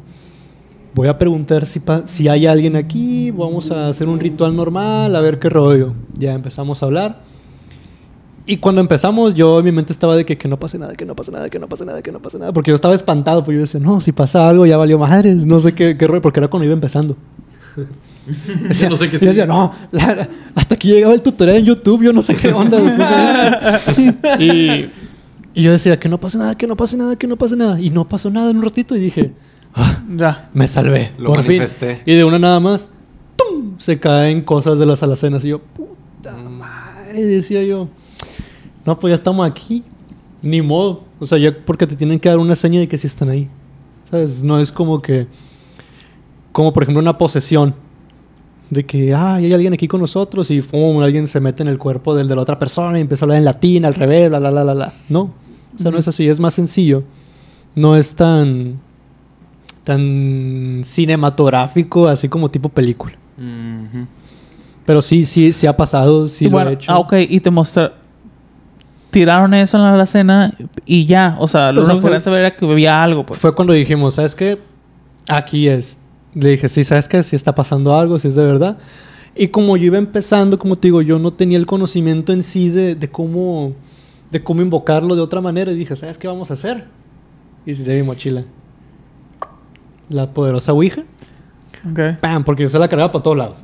voy a preguntar si, si hay alguien aquí, vamos a hacer un ritual normal, a ver qué rollo. Ya empezamos a hablar. Y cuando empezamos, yo en mi mente estaba de que, que no pase nada, que no pase nada, que no pase nada, que no pase nada. Porque yo estaba espantado, pues yo decía, no, si pasa algo ya valió madres, no sé qué, qué rollo, porque era cuando iba empezando. Decía, no sé qué y decía, no, la- hasta aquí llegaba el tutorial en YouTube, yo no sé qué onda esto. y, y yo decía, que no pase nada, que no pase nada, que no pase nada. Y no pasó nada en un ratito y dije, "Ah, Ya. me salvé. Lo por fin". manifesté. Y de una nada más, ¡tum! se caen cosas de las alacenas. Y yo, puta madre, decía yo. No, pues ya estamos aquí. Ni modo. O sea, ya porque te tienen que dar una seña de que sí están ahí. ¿Sabes? No es como que. Como por ejemplo una posesión. De que, ah, hay alguien aquí con nosotros y ¡fum! alguien se mete en el cuerpo del de la otra persona y empieza a hablar en latín, al revés, bla, bla, bla, bla, bla. No. O sea, no es así. Es más sencillo. No es tan. tan cinematográfico, así como tipo película. Ujú. Pero sí, sí, sí ha pasado, sí Y lo bueno, he hecho. ah, ok. Y te mostraron... Tiraron eso en la alacena y ya. O sea, lo sea, único que saber era que había algo, pues. Fue cuando dijimos, ¿sabes qué? Aquí es. Le dije, sí, ¿sabes qué? Si está pasando algo, si es de verdad. Y como yo iba empezando, como te digo, yo no tenía el conocimiento en sí de, de cómo de cómo invocarlo de otra manera. Y dije, ¿sabes qué vamos a hacer? Y tiré mi mochila. La poderosa Ouija. Ok. ¡Pam! Porque yo se la cargaba para todos lados.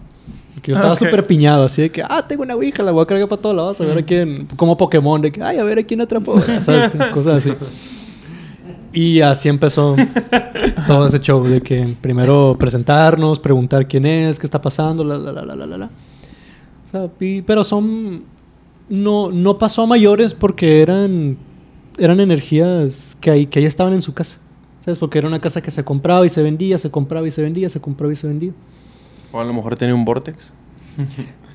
Porque yo estaba Ok. súper piñado, así de que, ah, tengo una Ouija, la voy a cargar para todos lados, a ver a quién, como Pokémon, de que, ay, a ver a quién atrapó, ¿sabes? Cosas así. Y así empezó todo ese show de que primero presentarnos, preguntar quién es, qué está pasando, la, la, la, la, la, la, la. O sea, y- pero son... No, no pasó a mayores porque eran, eran energías que ahí, que ahí estaban en su casa. ¿Sabes? Porque era una casa que se compraba y se vendía, se compraba y se vendía, se compraba y se vendía. O a lo mejor tenía un vortex.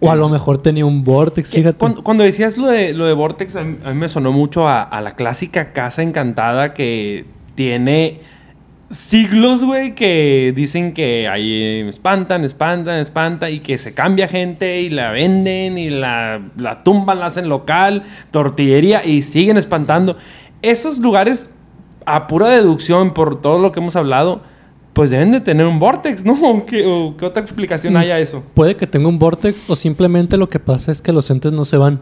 O a lo mejor tenía un vortex, fíjate. Cuando, cuando decías lo de, lo de Vortex, a mí, a mí me sonó mucho a, a la clásica casa encantada que tiene siglos, güey, que dicen que ahí espantan, espantan, espantan y que se cambia gente y la venden y la, la tumban, la hacen local, tortillería y siguen espantando. Esos lugares, a pura deducción por todo lo que hemos hablado, pues deben de tener un Vortex, ¿no? ¿Qué, o qué otra explicación hay a eso? Puede que tenga un vortex o simplemente lo que pasa es que los entes no se van.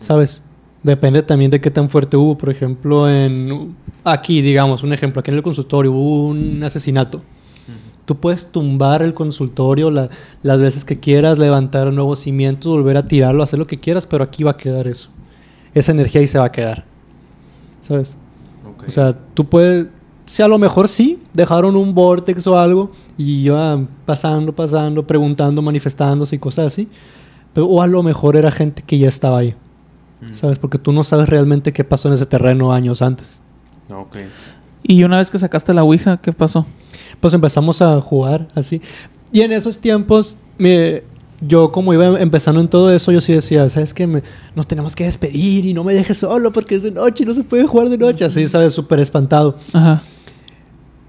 ¿Sabes? Depende también de qué tan fuerte hubo. Por ejemplo, en aquí, digamos, un ejemplo, aquí en el consultorio hubo un asesinato. Tú puedes tumbar el consultorio la- las veces que quieras, levantar nuevos cimientos, volver a tirarlo, hacer lo que quieras, pero aquí va a quedar eso. Esa energía ahí se va a quedar. ¿Sabes? O sea, tú puedes... Si a lo mejor sí, dejaron un vortex o algo y iba pasando, pasando, preguntando, manifestándose y cosas así. Pero, o a lo mejor era gente que ya estaba ahí. ¿Sabes? Porque tú no sabes realmente qué pasó en ese terreno años antes. Ok. Y una vez que sacaste la Ouija, ¿qué pasó? Pues empezamos a jugar así. Y en esos tiempos, me- yo como iba empezando en todo eso, yo sí decía, ¿sabes qué? Me- nos tenemos que despedir y no me dejes solo porque es de noche y no se puede jugar de noche. Así, ¿sabes? Súper espantado. Ajá.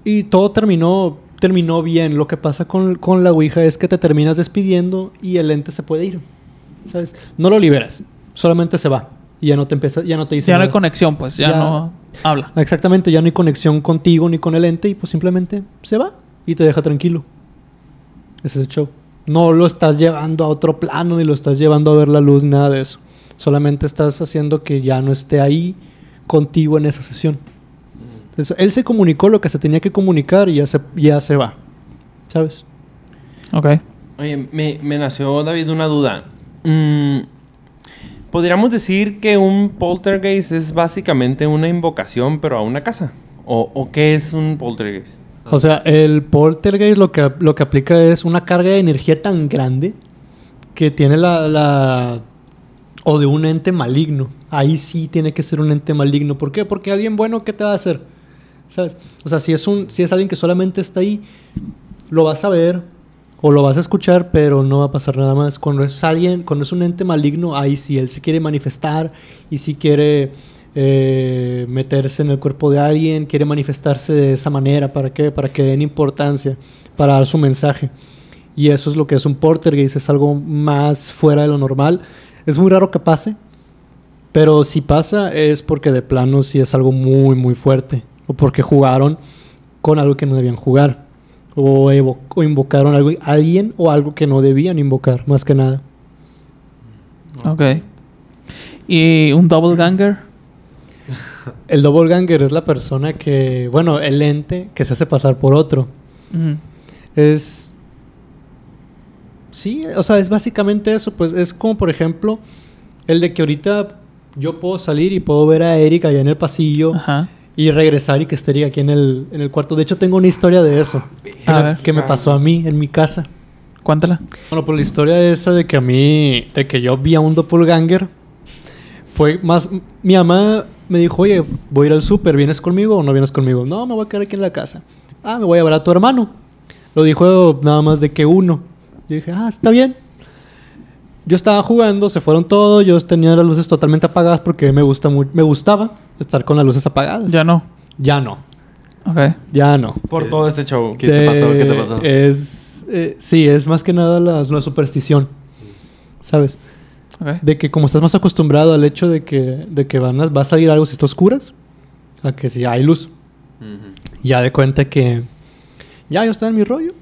Y todo terminó, terminó bien. Lo que pasa con, con la Ouija es que te terminas despidiendo y el ente se puede ir. ¿Sabes? No lo liberas, solamente se va. y ya no te empieza, ya no te dice Ya no hay conexión, pues. Ya, Ya. no habla. Exactamente, ya no hay conexión contigo ni con el ente y pues simplemente se va y te deja tranquilo. Ese es el show. No lo estás llevando a otro plano ni lo estás llevando a ver la luz, nada de eso. Solamente estás haciendo que ya no esté ahí contigo en esa sesión. Entonces, él se comunicó lo que se tenía que comunicar y ya se, ya se va. ¿Sabes? Ok. Oye, me, me nació, David, una duda. Mm, ¿Podríamos decir que un poltergeist es básicamente una invocación, pero a una casa? ¿O, o qué es un poltergeist? O sea, el poltergeist lo que, lo que aplica es una carga de energía tan grande que tiene la, la... o de un ente maligno. Ahí sí tiene que ser un ente maligno. ¿Por qué? Porque alguien bueno, ¿qué te va a hacer? O sea, si es, un, si es alguien que solamente está ahí, lo vas a ver o lo vas a escuchar, pero no va a pasar nada más. Cuando es alguien, cuando es un ente maligno, ahí sí, él se quiere manifestar y sí quiere eh, meterse en el cuerpo de alguien, quiere manifestarse de esa manera. ¿Para qué? Para que den importancia, para dar su mensaje. Y eso es lo que es un poltergeist, es algo más fuera de lo normal. Es muy raro que pase, pero si pasa es porque de plano sí es algo muy, muy fuerte. O porque jugaron con algo que no debían jugar. O, invocaron algo, a alguien o algo que no debían invocar, más que nada. Ok. ¿Y un double ganger? El doppelganger es la persona que, bueno, el ente que se hace pasar por otro. Es. Sí, o sea, es básicamente eso. Pues es como, por ejemplo, el de que ahorita yo puedo salir y puedo ver a Erika allá en el pasillo Ajá. Y regresar y que esté aquí en el, en el cuarto. De hecho, tengo una historia de eso. Que, A me, ver. que me pasó a mí en mi casa. Cuéntala. Bueno, pues la historia esa de que a mí, de que yo vi a un doppelganger, fue más... Mi mamá me dijo, oye, voy a ir al súper, ¿vienes conmigo o no vienes conmigo? No, me voy a quedar aquí en la casa. Ah, me voy a ver a tu hermano. Lo dijo nada más de que uno. Yo dije, ah, está bien. Yo estaba jugando, se fueron todos, yo tenía las luces totalmente apagadas porque me, gusta me gustaba estar con las luces apagadas. Ya no. Ya no, Ok. ya no. Por todo este show. ¿Qué te pasó? ¿Qué te pasó? Es, eh, sí, es más que nada la, la superstición. ¿Sabes? De que como estás más acostumbrado al hecho de que, de que van a, va a salir algo si está oscuras, a que si hay luz. Ya de cuenta que ya yo estaba en mi rollo.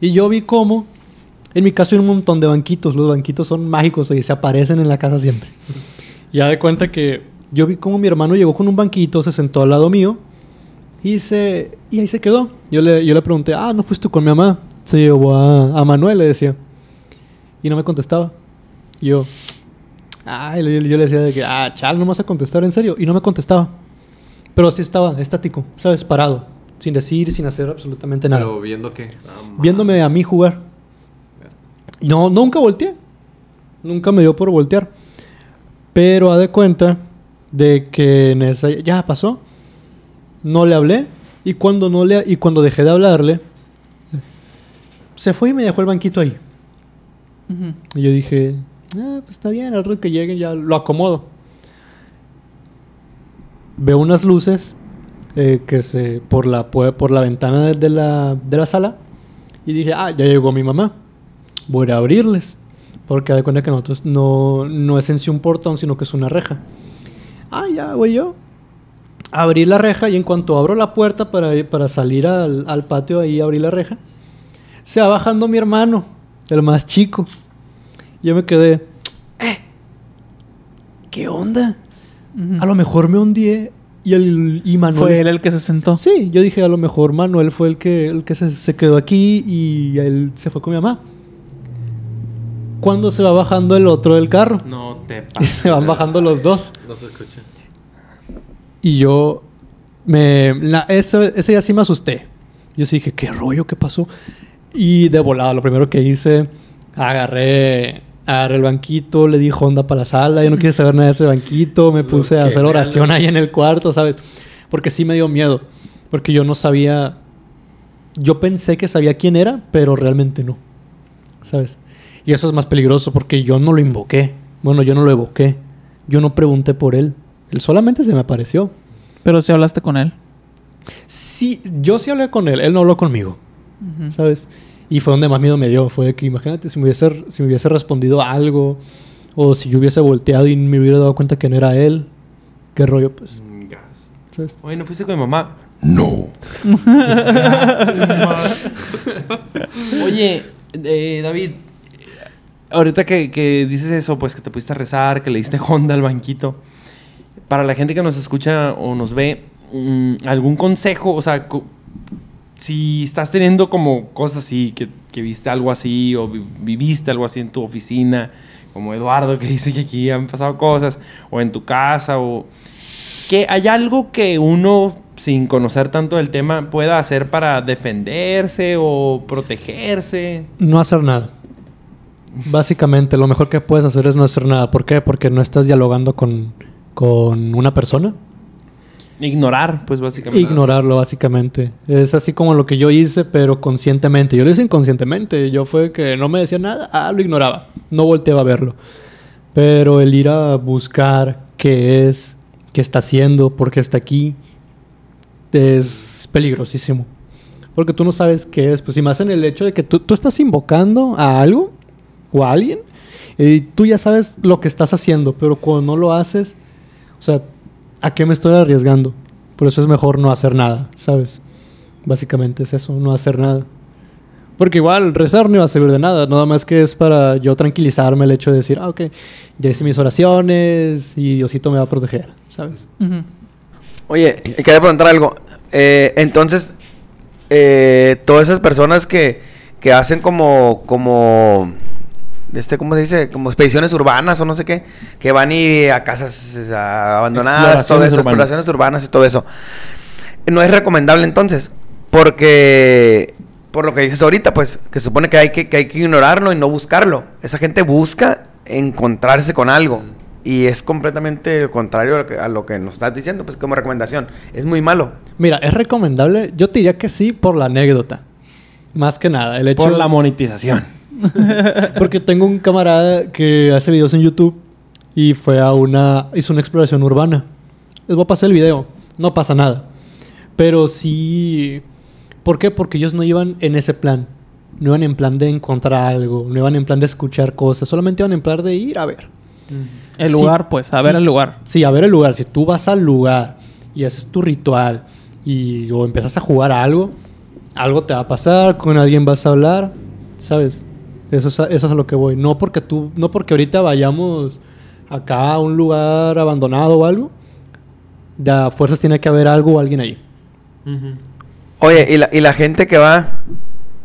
Y yo vi cómo, en mi caso hay un montón de banquitos. Los banquitos son mágicos y se aparecen en la casa siempre. ya de cuenta que yo vi cómo mi hermano llegó con un banquito, se sentó al lado mío y, se, y ahí se quedó. Yo le, yo le pregunté, ah, no fuiste con mi mamá. Se llevó a, a Manuel, le decía. Y no me contestaba. Y yo, ah, yo, yo le decía de que, ah, chal, no me vas a contestar en serio. Y no me contestaba. Pero sí estaba estático, ¿sabes? Parado. Sin decir, sin hacer absolutamente nada. Pero viendo que. Viéndome a mí jugar. No, nunca volteé. Nunca me dio por voltear. Pero ha de cuenta de que en esa ya pasó. No le hablé y cuando no le y cuando dejé de hablarle se fue y me dejó el banquito ahí. Y yo dije, ah, pues está bien, al rato que llegue ya lo acomodo. Veo unas luces eh, que se por la por la ventana de la, de la sala y dije, ah, ya llegó mi mamá. Voy a ir a abrirles. Porque de cuenta que nosotros no, no es en sí un portón, sino que es una reja. Ah, ya voy yo. Abrí la reja y en cuanto abro la puerta para, para salir al, al patio, ahí abrí la reja. Se va bajando mi hermano, el más chico. Yo me quedé, "Eh, ¿qué onda? A lo mejor me hundí y, el, y Manuel... Fue él el que se sentó. Sí, yo dije, a lo mejor Manuel fue el que, el que se, se quedó aquí y él se fue con mi mamá. Cuando se va bajando el otro del carro. No te Y pases. se van bajando los dos. No se escucha. Y yo me la, ese, ese día sí me asusté. Yo sí dije, ¿qué rollo? ¿Qué pasó? Y de volada, lo primero que hice, agarré, agarré el banquito, le di Honda para la sala, yo no quise saber nada de ese banquito, me puse a hacer oración ahí en el cuarto, ¿sabes? Porque sí me dio miedo, porque yo no sabía, yo pensé que sabía quién era, pero realmente no, ¿sabes? Y eso es más peligroso porque yo no lo invoqué, bueno, yo no lo evoqué, yo no pregunté por él, él solamente se me apareció. Pero si hablaste con él. Sí, yo sí hablé con él, él no habló conmigo. ¿sabes? Y fue donde más miedo me dio, fue que imagínate si me hubiese, si me hubiese respondido algo O si yo hubiese volteado y me hubiera dado cuenta que no era él. ¿Qué rollo, pues? Gas. ¿Sabes? Oye, ¿no fuiste con mi mamá? No. Oye, eh, David, ahorita que, que dices eso, pues que te pusiste a rezar, que le diste Honda al banquito. Para la gente que nos escucha o nos ve, mm, ¿algún consejo? O sea, si estás teniendo como cosas así, que, que viste algo así, o vi- viviste algo así en tu oficina, como Eduardo que dice que aquí han pasado cosas, o en tu casa, o que hay algo que uno, sin conocer tanto del tema, pueda hacer para defenderse o protegerse. No hacer nada. Básicamente, lo mejor que puedes hacer es no hacer nada. ¿Por qué? Porque no estás dialogando con, con una persona. Ignorar, pues básicamente. Ignorarlo, básicamente. Es así como lo que yo hice, pero conscientemente. Yo lo hice inconscientemente. Yo fue que no me decía nada, ah, lo ignoraba. No volteaba a verlo. Pero el ir a buscar qué es, qué está haciendo, por qué está aquí, es peligrosísimo. Porque tú no sabes qué es. Pues y más en el hecho de que tú, tú estás invocando a algo o a alguien y tú ya sabes lo que estás haciendo, pero cuando no lo haces, o sea, ¿a qué me estoy arriesgando? Por eso es mejor no hacer nada, ¿sabes? Básicamente es eso, no hacer nada. Porque igual rezar no iba a servir de nada, nada más que es para yo tranquilizarme el hecho de decir, ah, ok, ya hice mis oraciones y Diosito me va a proteger, ¿sabes? Ujú. Oye, y quería preguntar algo. Eh, entonces, eh, todas esas personas que, que hacen como, como, este, ¿cómo se dice? Como expediciones urbanas o no sé qué, que van y a casas eh, abandonadas, todo eso, urbanas. exploraciones urbanas y todo eso. No es recomendable entonces, porque, por lo que dices ahorita, pues, que supone que hay que, que hay que ignorarlo y no buscarlo. Esa gente busca encontrarse con algo. Y es completamente lo contrario a lo, que, a lo que nos estás diciendo, pues como recomendación. Es muy malo. Mira, es recomendable, yo te diría que sí por la anécdota. Más que nada, el hecho Por la monetización. Porque tengo un camarada que hace videos en YouTube y fue a una. hizo una exploración urbana. Les voy a pasar el video. No pasa nada. Pero sí. ¿Por qué? Porque ellos no iban en ese plan. No iban en plan de encontrar algo. No iban en plan de escuchar cosas. Solamente iban en plan de ir a ver. El Sí, lugar, pues, a sí. ver el lugar. Sí, a ver el lugar. Si tú vas al lugar y haces tu ritual y o empiezas a jugar a algo, algo te va a pasar, con alguien vas a hablar, ¿sabes? Eso es a, eso es a lo que voy. No porque tú, no porque ahorita vayamos acá a un lugar abandonado o algo, fuerzas tiene que haber algo o alguien ahí. Oye, y la, y la gente que va,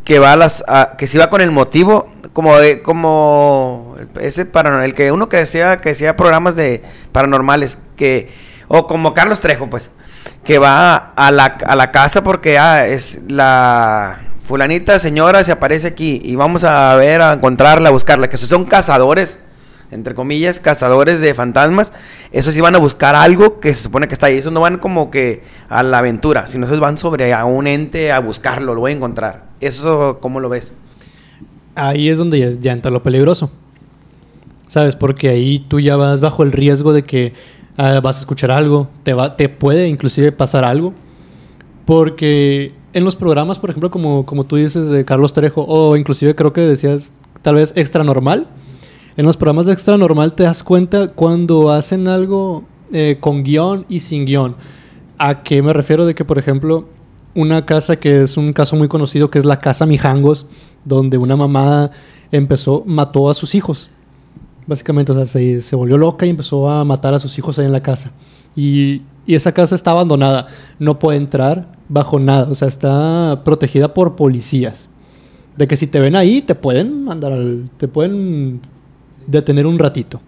que va a las, que sí va con el motivo, como como ese paranormal, el que uno que decía, que decía programas de paranormales, que, o como Carlos Trejo, pues, que va a la, a la casa porque ah, es la fulanita señora se aparece aquí y vamos a ver, a encontrarla, a buscarla, que son cazadores, entre comillas, cazadores de fantasmas, esos sí van a buscar algo que se supone que está ahí, esos no van como que a la aventura, sino esos van sobre a un ente a buscarlo, lo voy a encontrar. Eso, ¿cómo lo ves? Ahí es donde ya, ya entra lo peligroso. ¿Sabes? Porque ahí tú ya vas bajo el riesgo de que ah, vas a escuchar algo, te, va, te puede inclusive pasar algo. Porque en los programas, por ejemplo, como, como tú dices de Carlos Trejo, o inclusive creo que decías tal vez extra normal, en los programas de extra normal te das cuenta cuando hacen algo eh, con guion y sin guion. ¿A qué me refiero? De que, por ejemplo, una casa que es un caso muy conocido, que es la casa Mijangos, donde una mamá empezó, mató a sus hijos. Básicamente, o sea, se, se volvió loca y empezó a matar a sus hijos ahí en la casa. Y, y esa casa está abandonada. No puede entrar bajo nada. O sea, está protegida por policías. De que si te ven ahí, te pueden mandar al... Te pueden detener un ratito.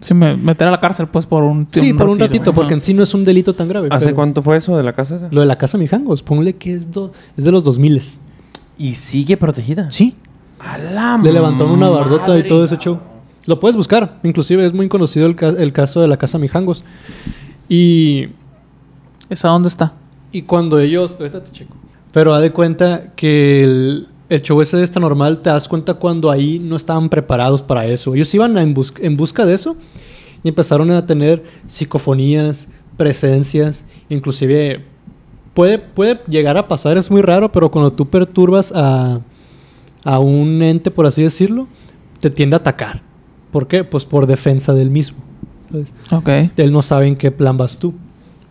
Sí, me, meter a la cárcel, pues, por un Sí, por un ratito, porque en sí no es un delito tan grave. ¿Hace pero- cuánto fue eso de la casa esa? Lo de la casa Mijangos, ponle que es, do- es de los 2000. ¿Y sigue protegida? Sí. A la Le levantaron una bardota y todo ese show. Lo puedes buscar. Inclusive es muy conocido el, ca- el caso de la casa Mijangos. Y, ¿Esa dónde está? Y cuando ellos... Ahorita te checo. Pero haz de cuenta que el, el show ese de esta normal, te das cuenta cuando ahí no estaban preparados para eso. Ellos iban a en, bus- en busca de eso y empezaron a tener psicofonías, presencias, inclusive puede, puede llegar a pasar, es muy raro, pero cuando tú perturbas a, a un ente, por así decirlo, te tiende a atacar. ¿Por qué? Pues por defensa del mismo. ¿sabes? Ok. Él no sabe en qué plan vas tú.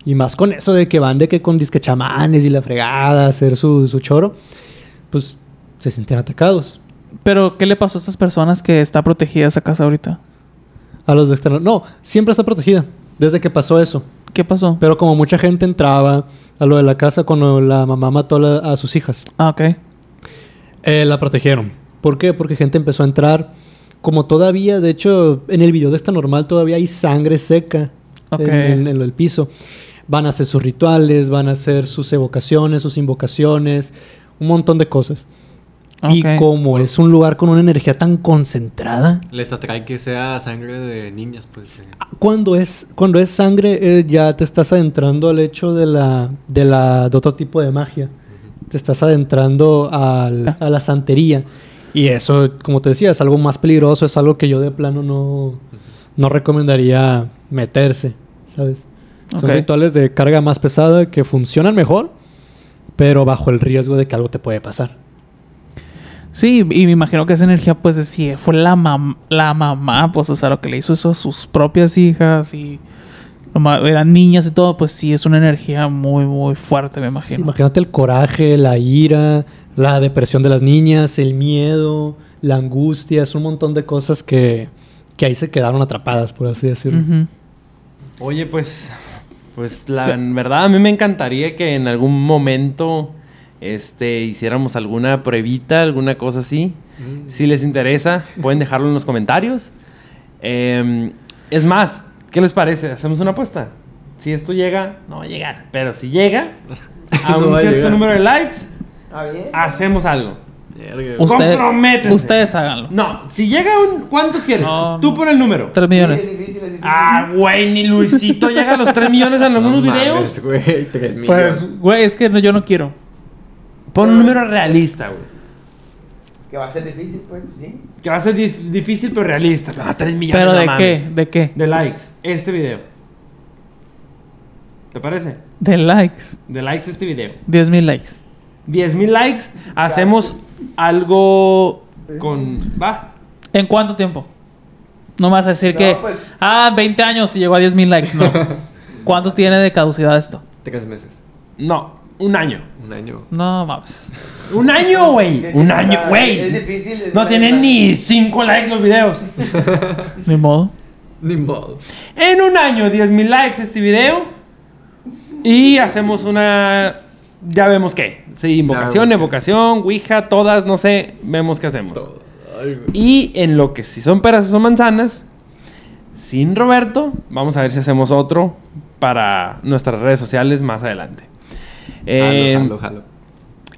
Y más con eso de que van de que con disque chamanes y la fregada, a hacer su, su choro, pues se sienten atacados. Pero, ¿qué le pasó a estas personas que está protegida esa casa ahorita? A los de externo. No, siempre está protegida. Desde que pasó eso. ¿Qué pasó? Pero como mucha gente entraba a lo de la casa cuando la mamá mató a, la- a sus hijas, Ah, ok. eh, la protegieron. ¿Por qué? Porque gente empezó a entrar. Como todavía, de hecho, en el video de esta normal todavía hay sangre seca en, en- en el piso. Van a hacer sus rituales, van a hacer sus evocaciones, sus invocaciones, un montón de cosas. Y como es un lugar con una energía tan concentrada, Les atrae que sea sangre de niñas, pues. eh. cuando es, cuando es sangre, eh, ya te estás adentrando al hecho de la, de la, de otro tipo de magia. Te estás adentrando al- a la santería. Y eso, como te decía, es algo más peligroso, es algo que yo de plano no, no recomendaría meterse, ¿sabes? Son rituales de carga más pesada que funcionan mejor, pero bajo el riesgo de que algo te puede pasar. Sí, y me imagino que esa energía, pues, si fue la, mam- la mamá, pues, o sea, lo que le hizo eso a sus propias hijas y eran niñas y todo, pues sí, es una energía muy, muy fuerte, me Sí, imagino. imagínate el coraje, la ira, la depresión de las niñas, el miedo, la angustia, es un montón de cosas que, que ahí se quedaron atrapadas, por así decirlo. Oye, pues, pues la en verdad a mí me encantaría que en algún momento este, hiciéramos alguna pruebita, alguna cosa así. Si les interesa, pueden dejarlo en los comentarios. Em, es más, ¿qué les parece? ¿Hacemos una apuesta? Si esto llega, no va a llegar, pero si llega a No un a cierto número de likes, ¿Está bien? hacemos algo. Usted- Comprométense. ustedes háganlo. No, si llega un... ¿Cuántos quieres? No, Tú pon el número. Tres Sí, millones. es difícil, es difícil. Ah, güey, ni Luisito llega a los 3 millones en algunos no videos. mames, güey, tres millones. Pues, güey, es que no- yo no quiero. Pon un número realista, güey. Que va a ser difícil, pues, sí. Que va a ser dif- difícil, pero realista. Ah, 3 millones. ¿Pero no de mames. qué? ¿De qué? De likes. Este video. ¿Te parece? De likes. De likes este video. 10 mil likes. 10 mil likes. Hacemos algo con... Va. ¿En cuánto tiempo? No me vas a decir No, que... pues- Ah, 20 años y llegó a 10 mil likes. No. ¿Cuánto tiene de caducidad esto? Tres meses. No, un año. Un año. No mames. Un año, güey. Es Un año, es güey. difícil, es No tienen ni 5 likes los videos. Ni modo. Ni modo. En un año, 10 mil likes este video. Y hacemos una. Ya vemos qué. Sí, invocación, evocación, Ouija, todas, no sé. Vemos qué hacemos. Ay. Y en lo que si son peras o son manzanas, sin Roberto, vamos a ver si hacemos otro para nuestras redes sociales más adelante. Eh, Jalo, jalo, jalo.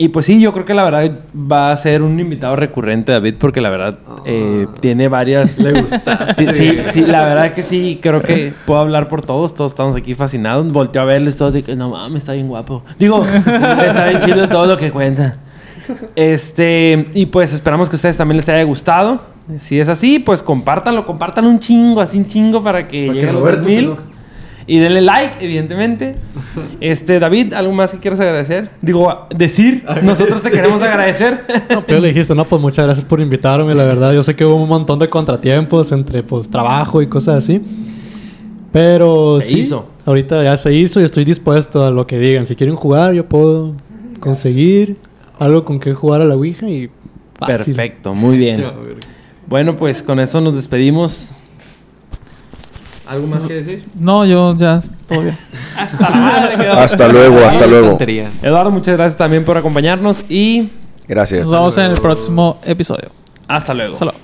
Y pues sí, yo creo que la verdad va a ser un invitado recurrente, David, porque la verdad eh, Ah. tiene varias... Le gustaste. Sí, sí, sí, la verdad que sí, creo que puedo hablar por todos, todos estamos aquí fascinados. Volteo a verles todos que no mames, está bien guapo. Digo, está bien chido todo lo que cuenta. Este, y pues esperamos que a ustedes también les haya gustado. Si es así, pues compártanlo, compartan un chingo, así un chingo para que Para que llegue a los Roberto se 3000. enoje. Y denle like, evidentemente. Este, David, ¿algo más que quieras agradecer? Digo, decir, nosotros te queremos agradecer. No, pero le dijiste, no, pues muchas gracias por invitarme, la verdad. Yo sé que hubo un montón de contratiempos entre pues trabajo y cosas así. Pero Se sí, hizo. ahorita ya se hizo y estoy dispuesto a lo que digan. Si quieren jugar, yo puedo conseguir algo con que jugar a la Ouija y fácil. Perfecto, muy bien. Bueno, pues con eso nos despedimos. ¿Algo más que decir? No, yo ya todo bien. Hasta la madre. quedó. Hasta luego, hasta luego. Eduardo, muchas gracias también por acompañarnos y Gracias. Nos vemos en el próximo episodio. hasta luego. Hasta luego.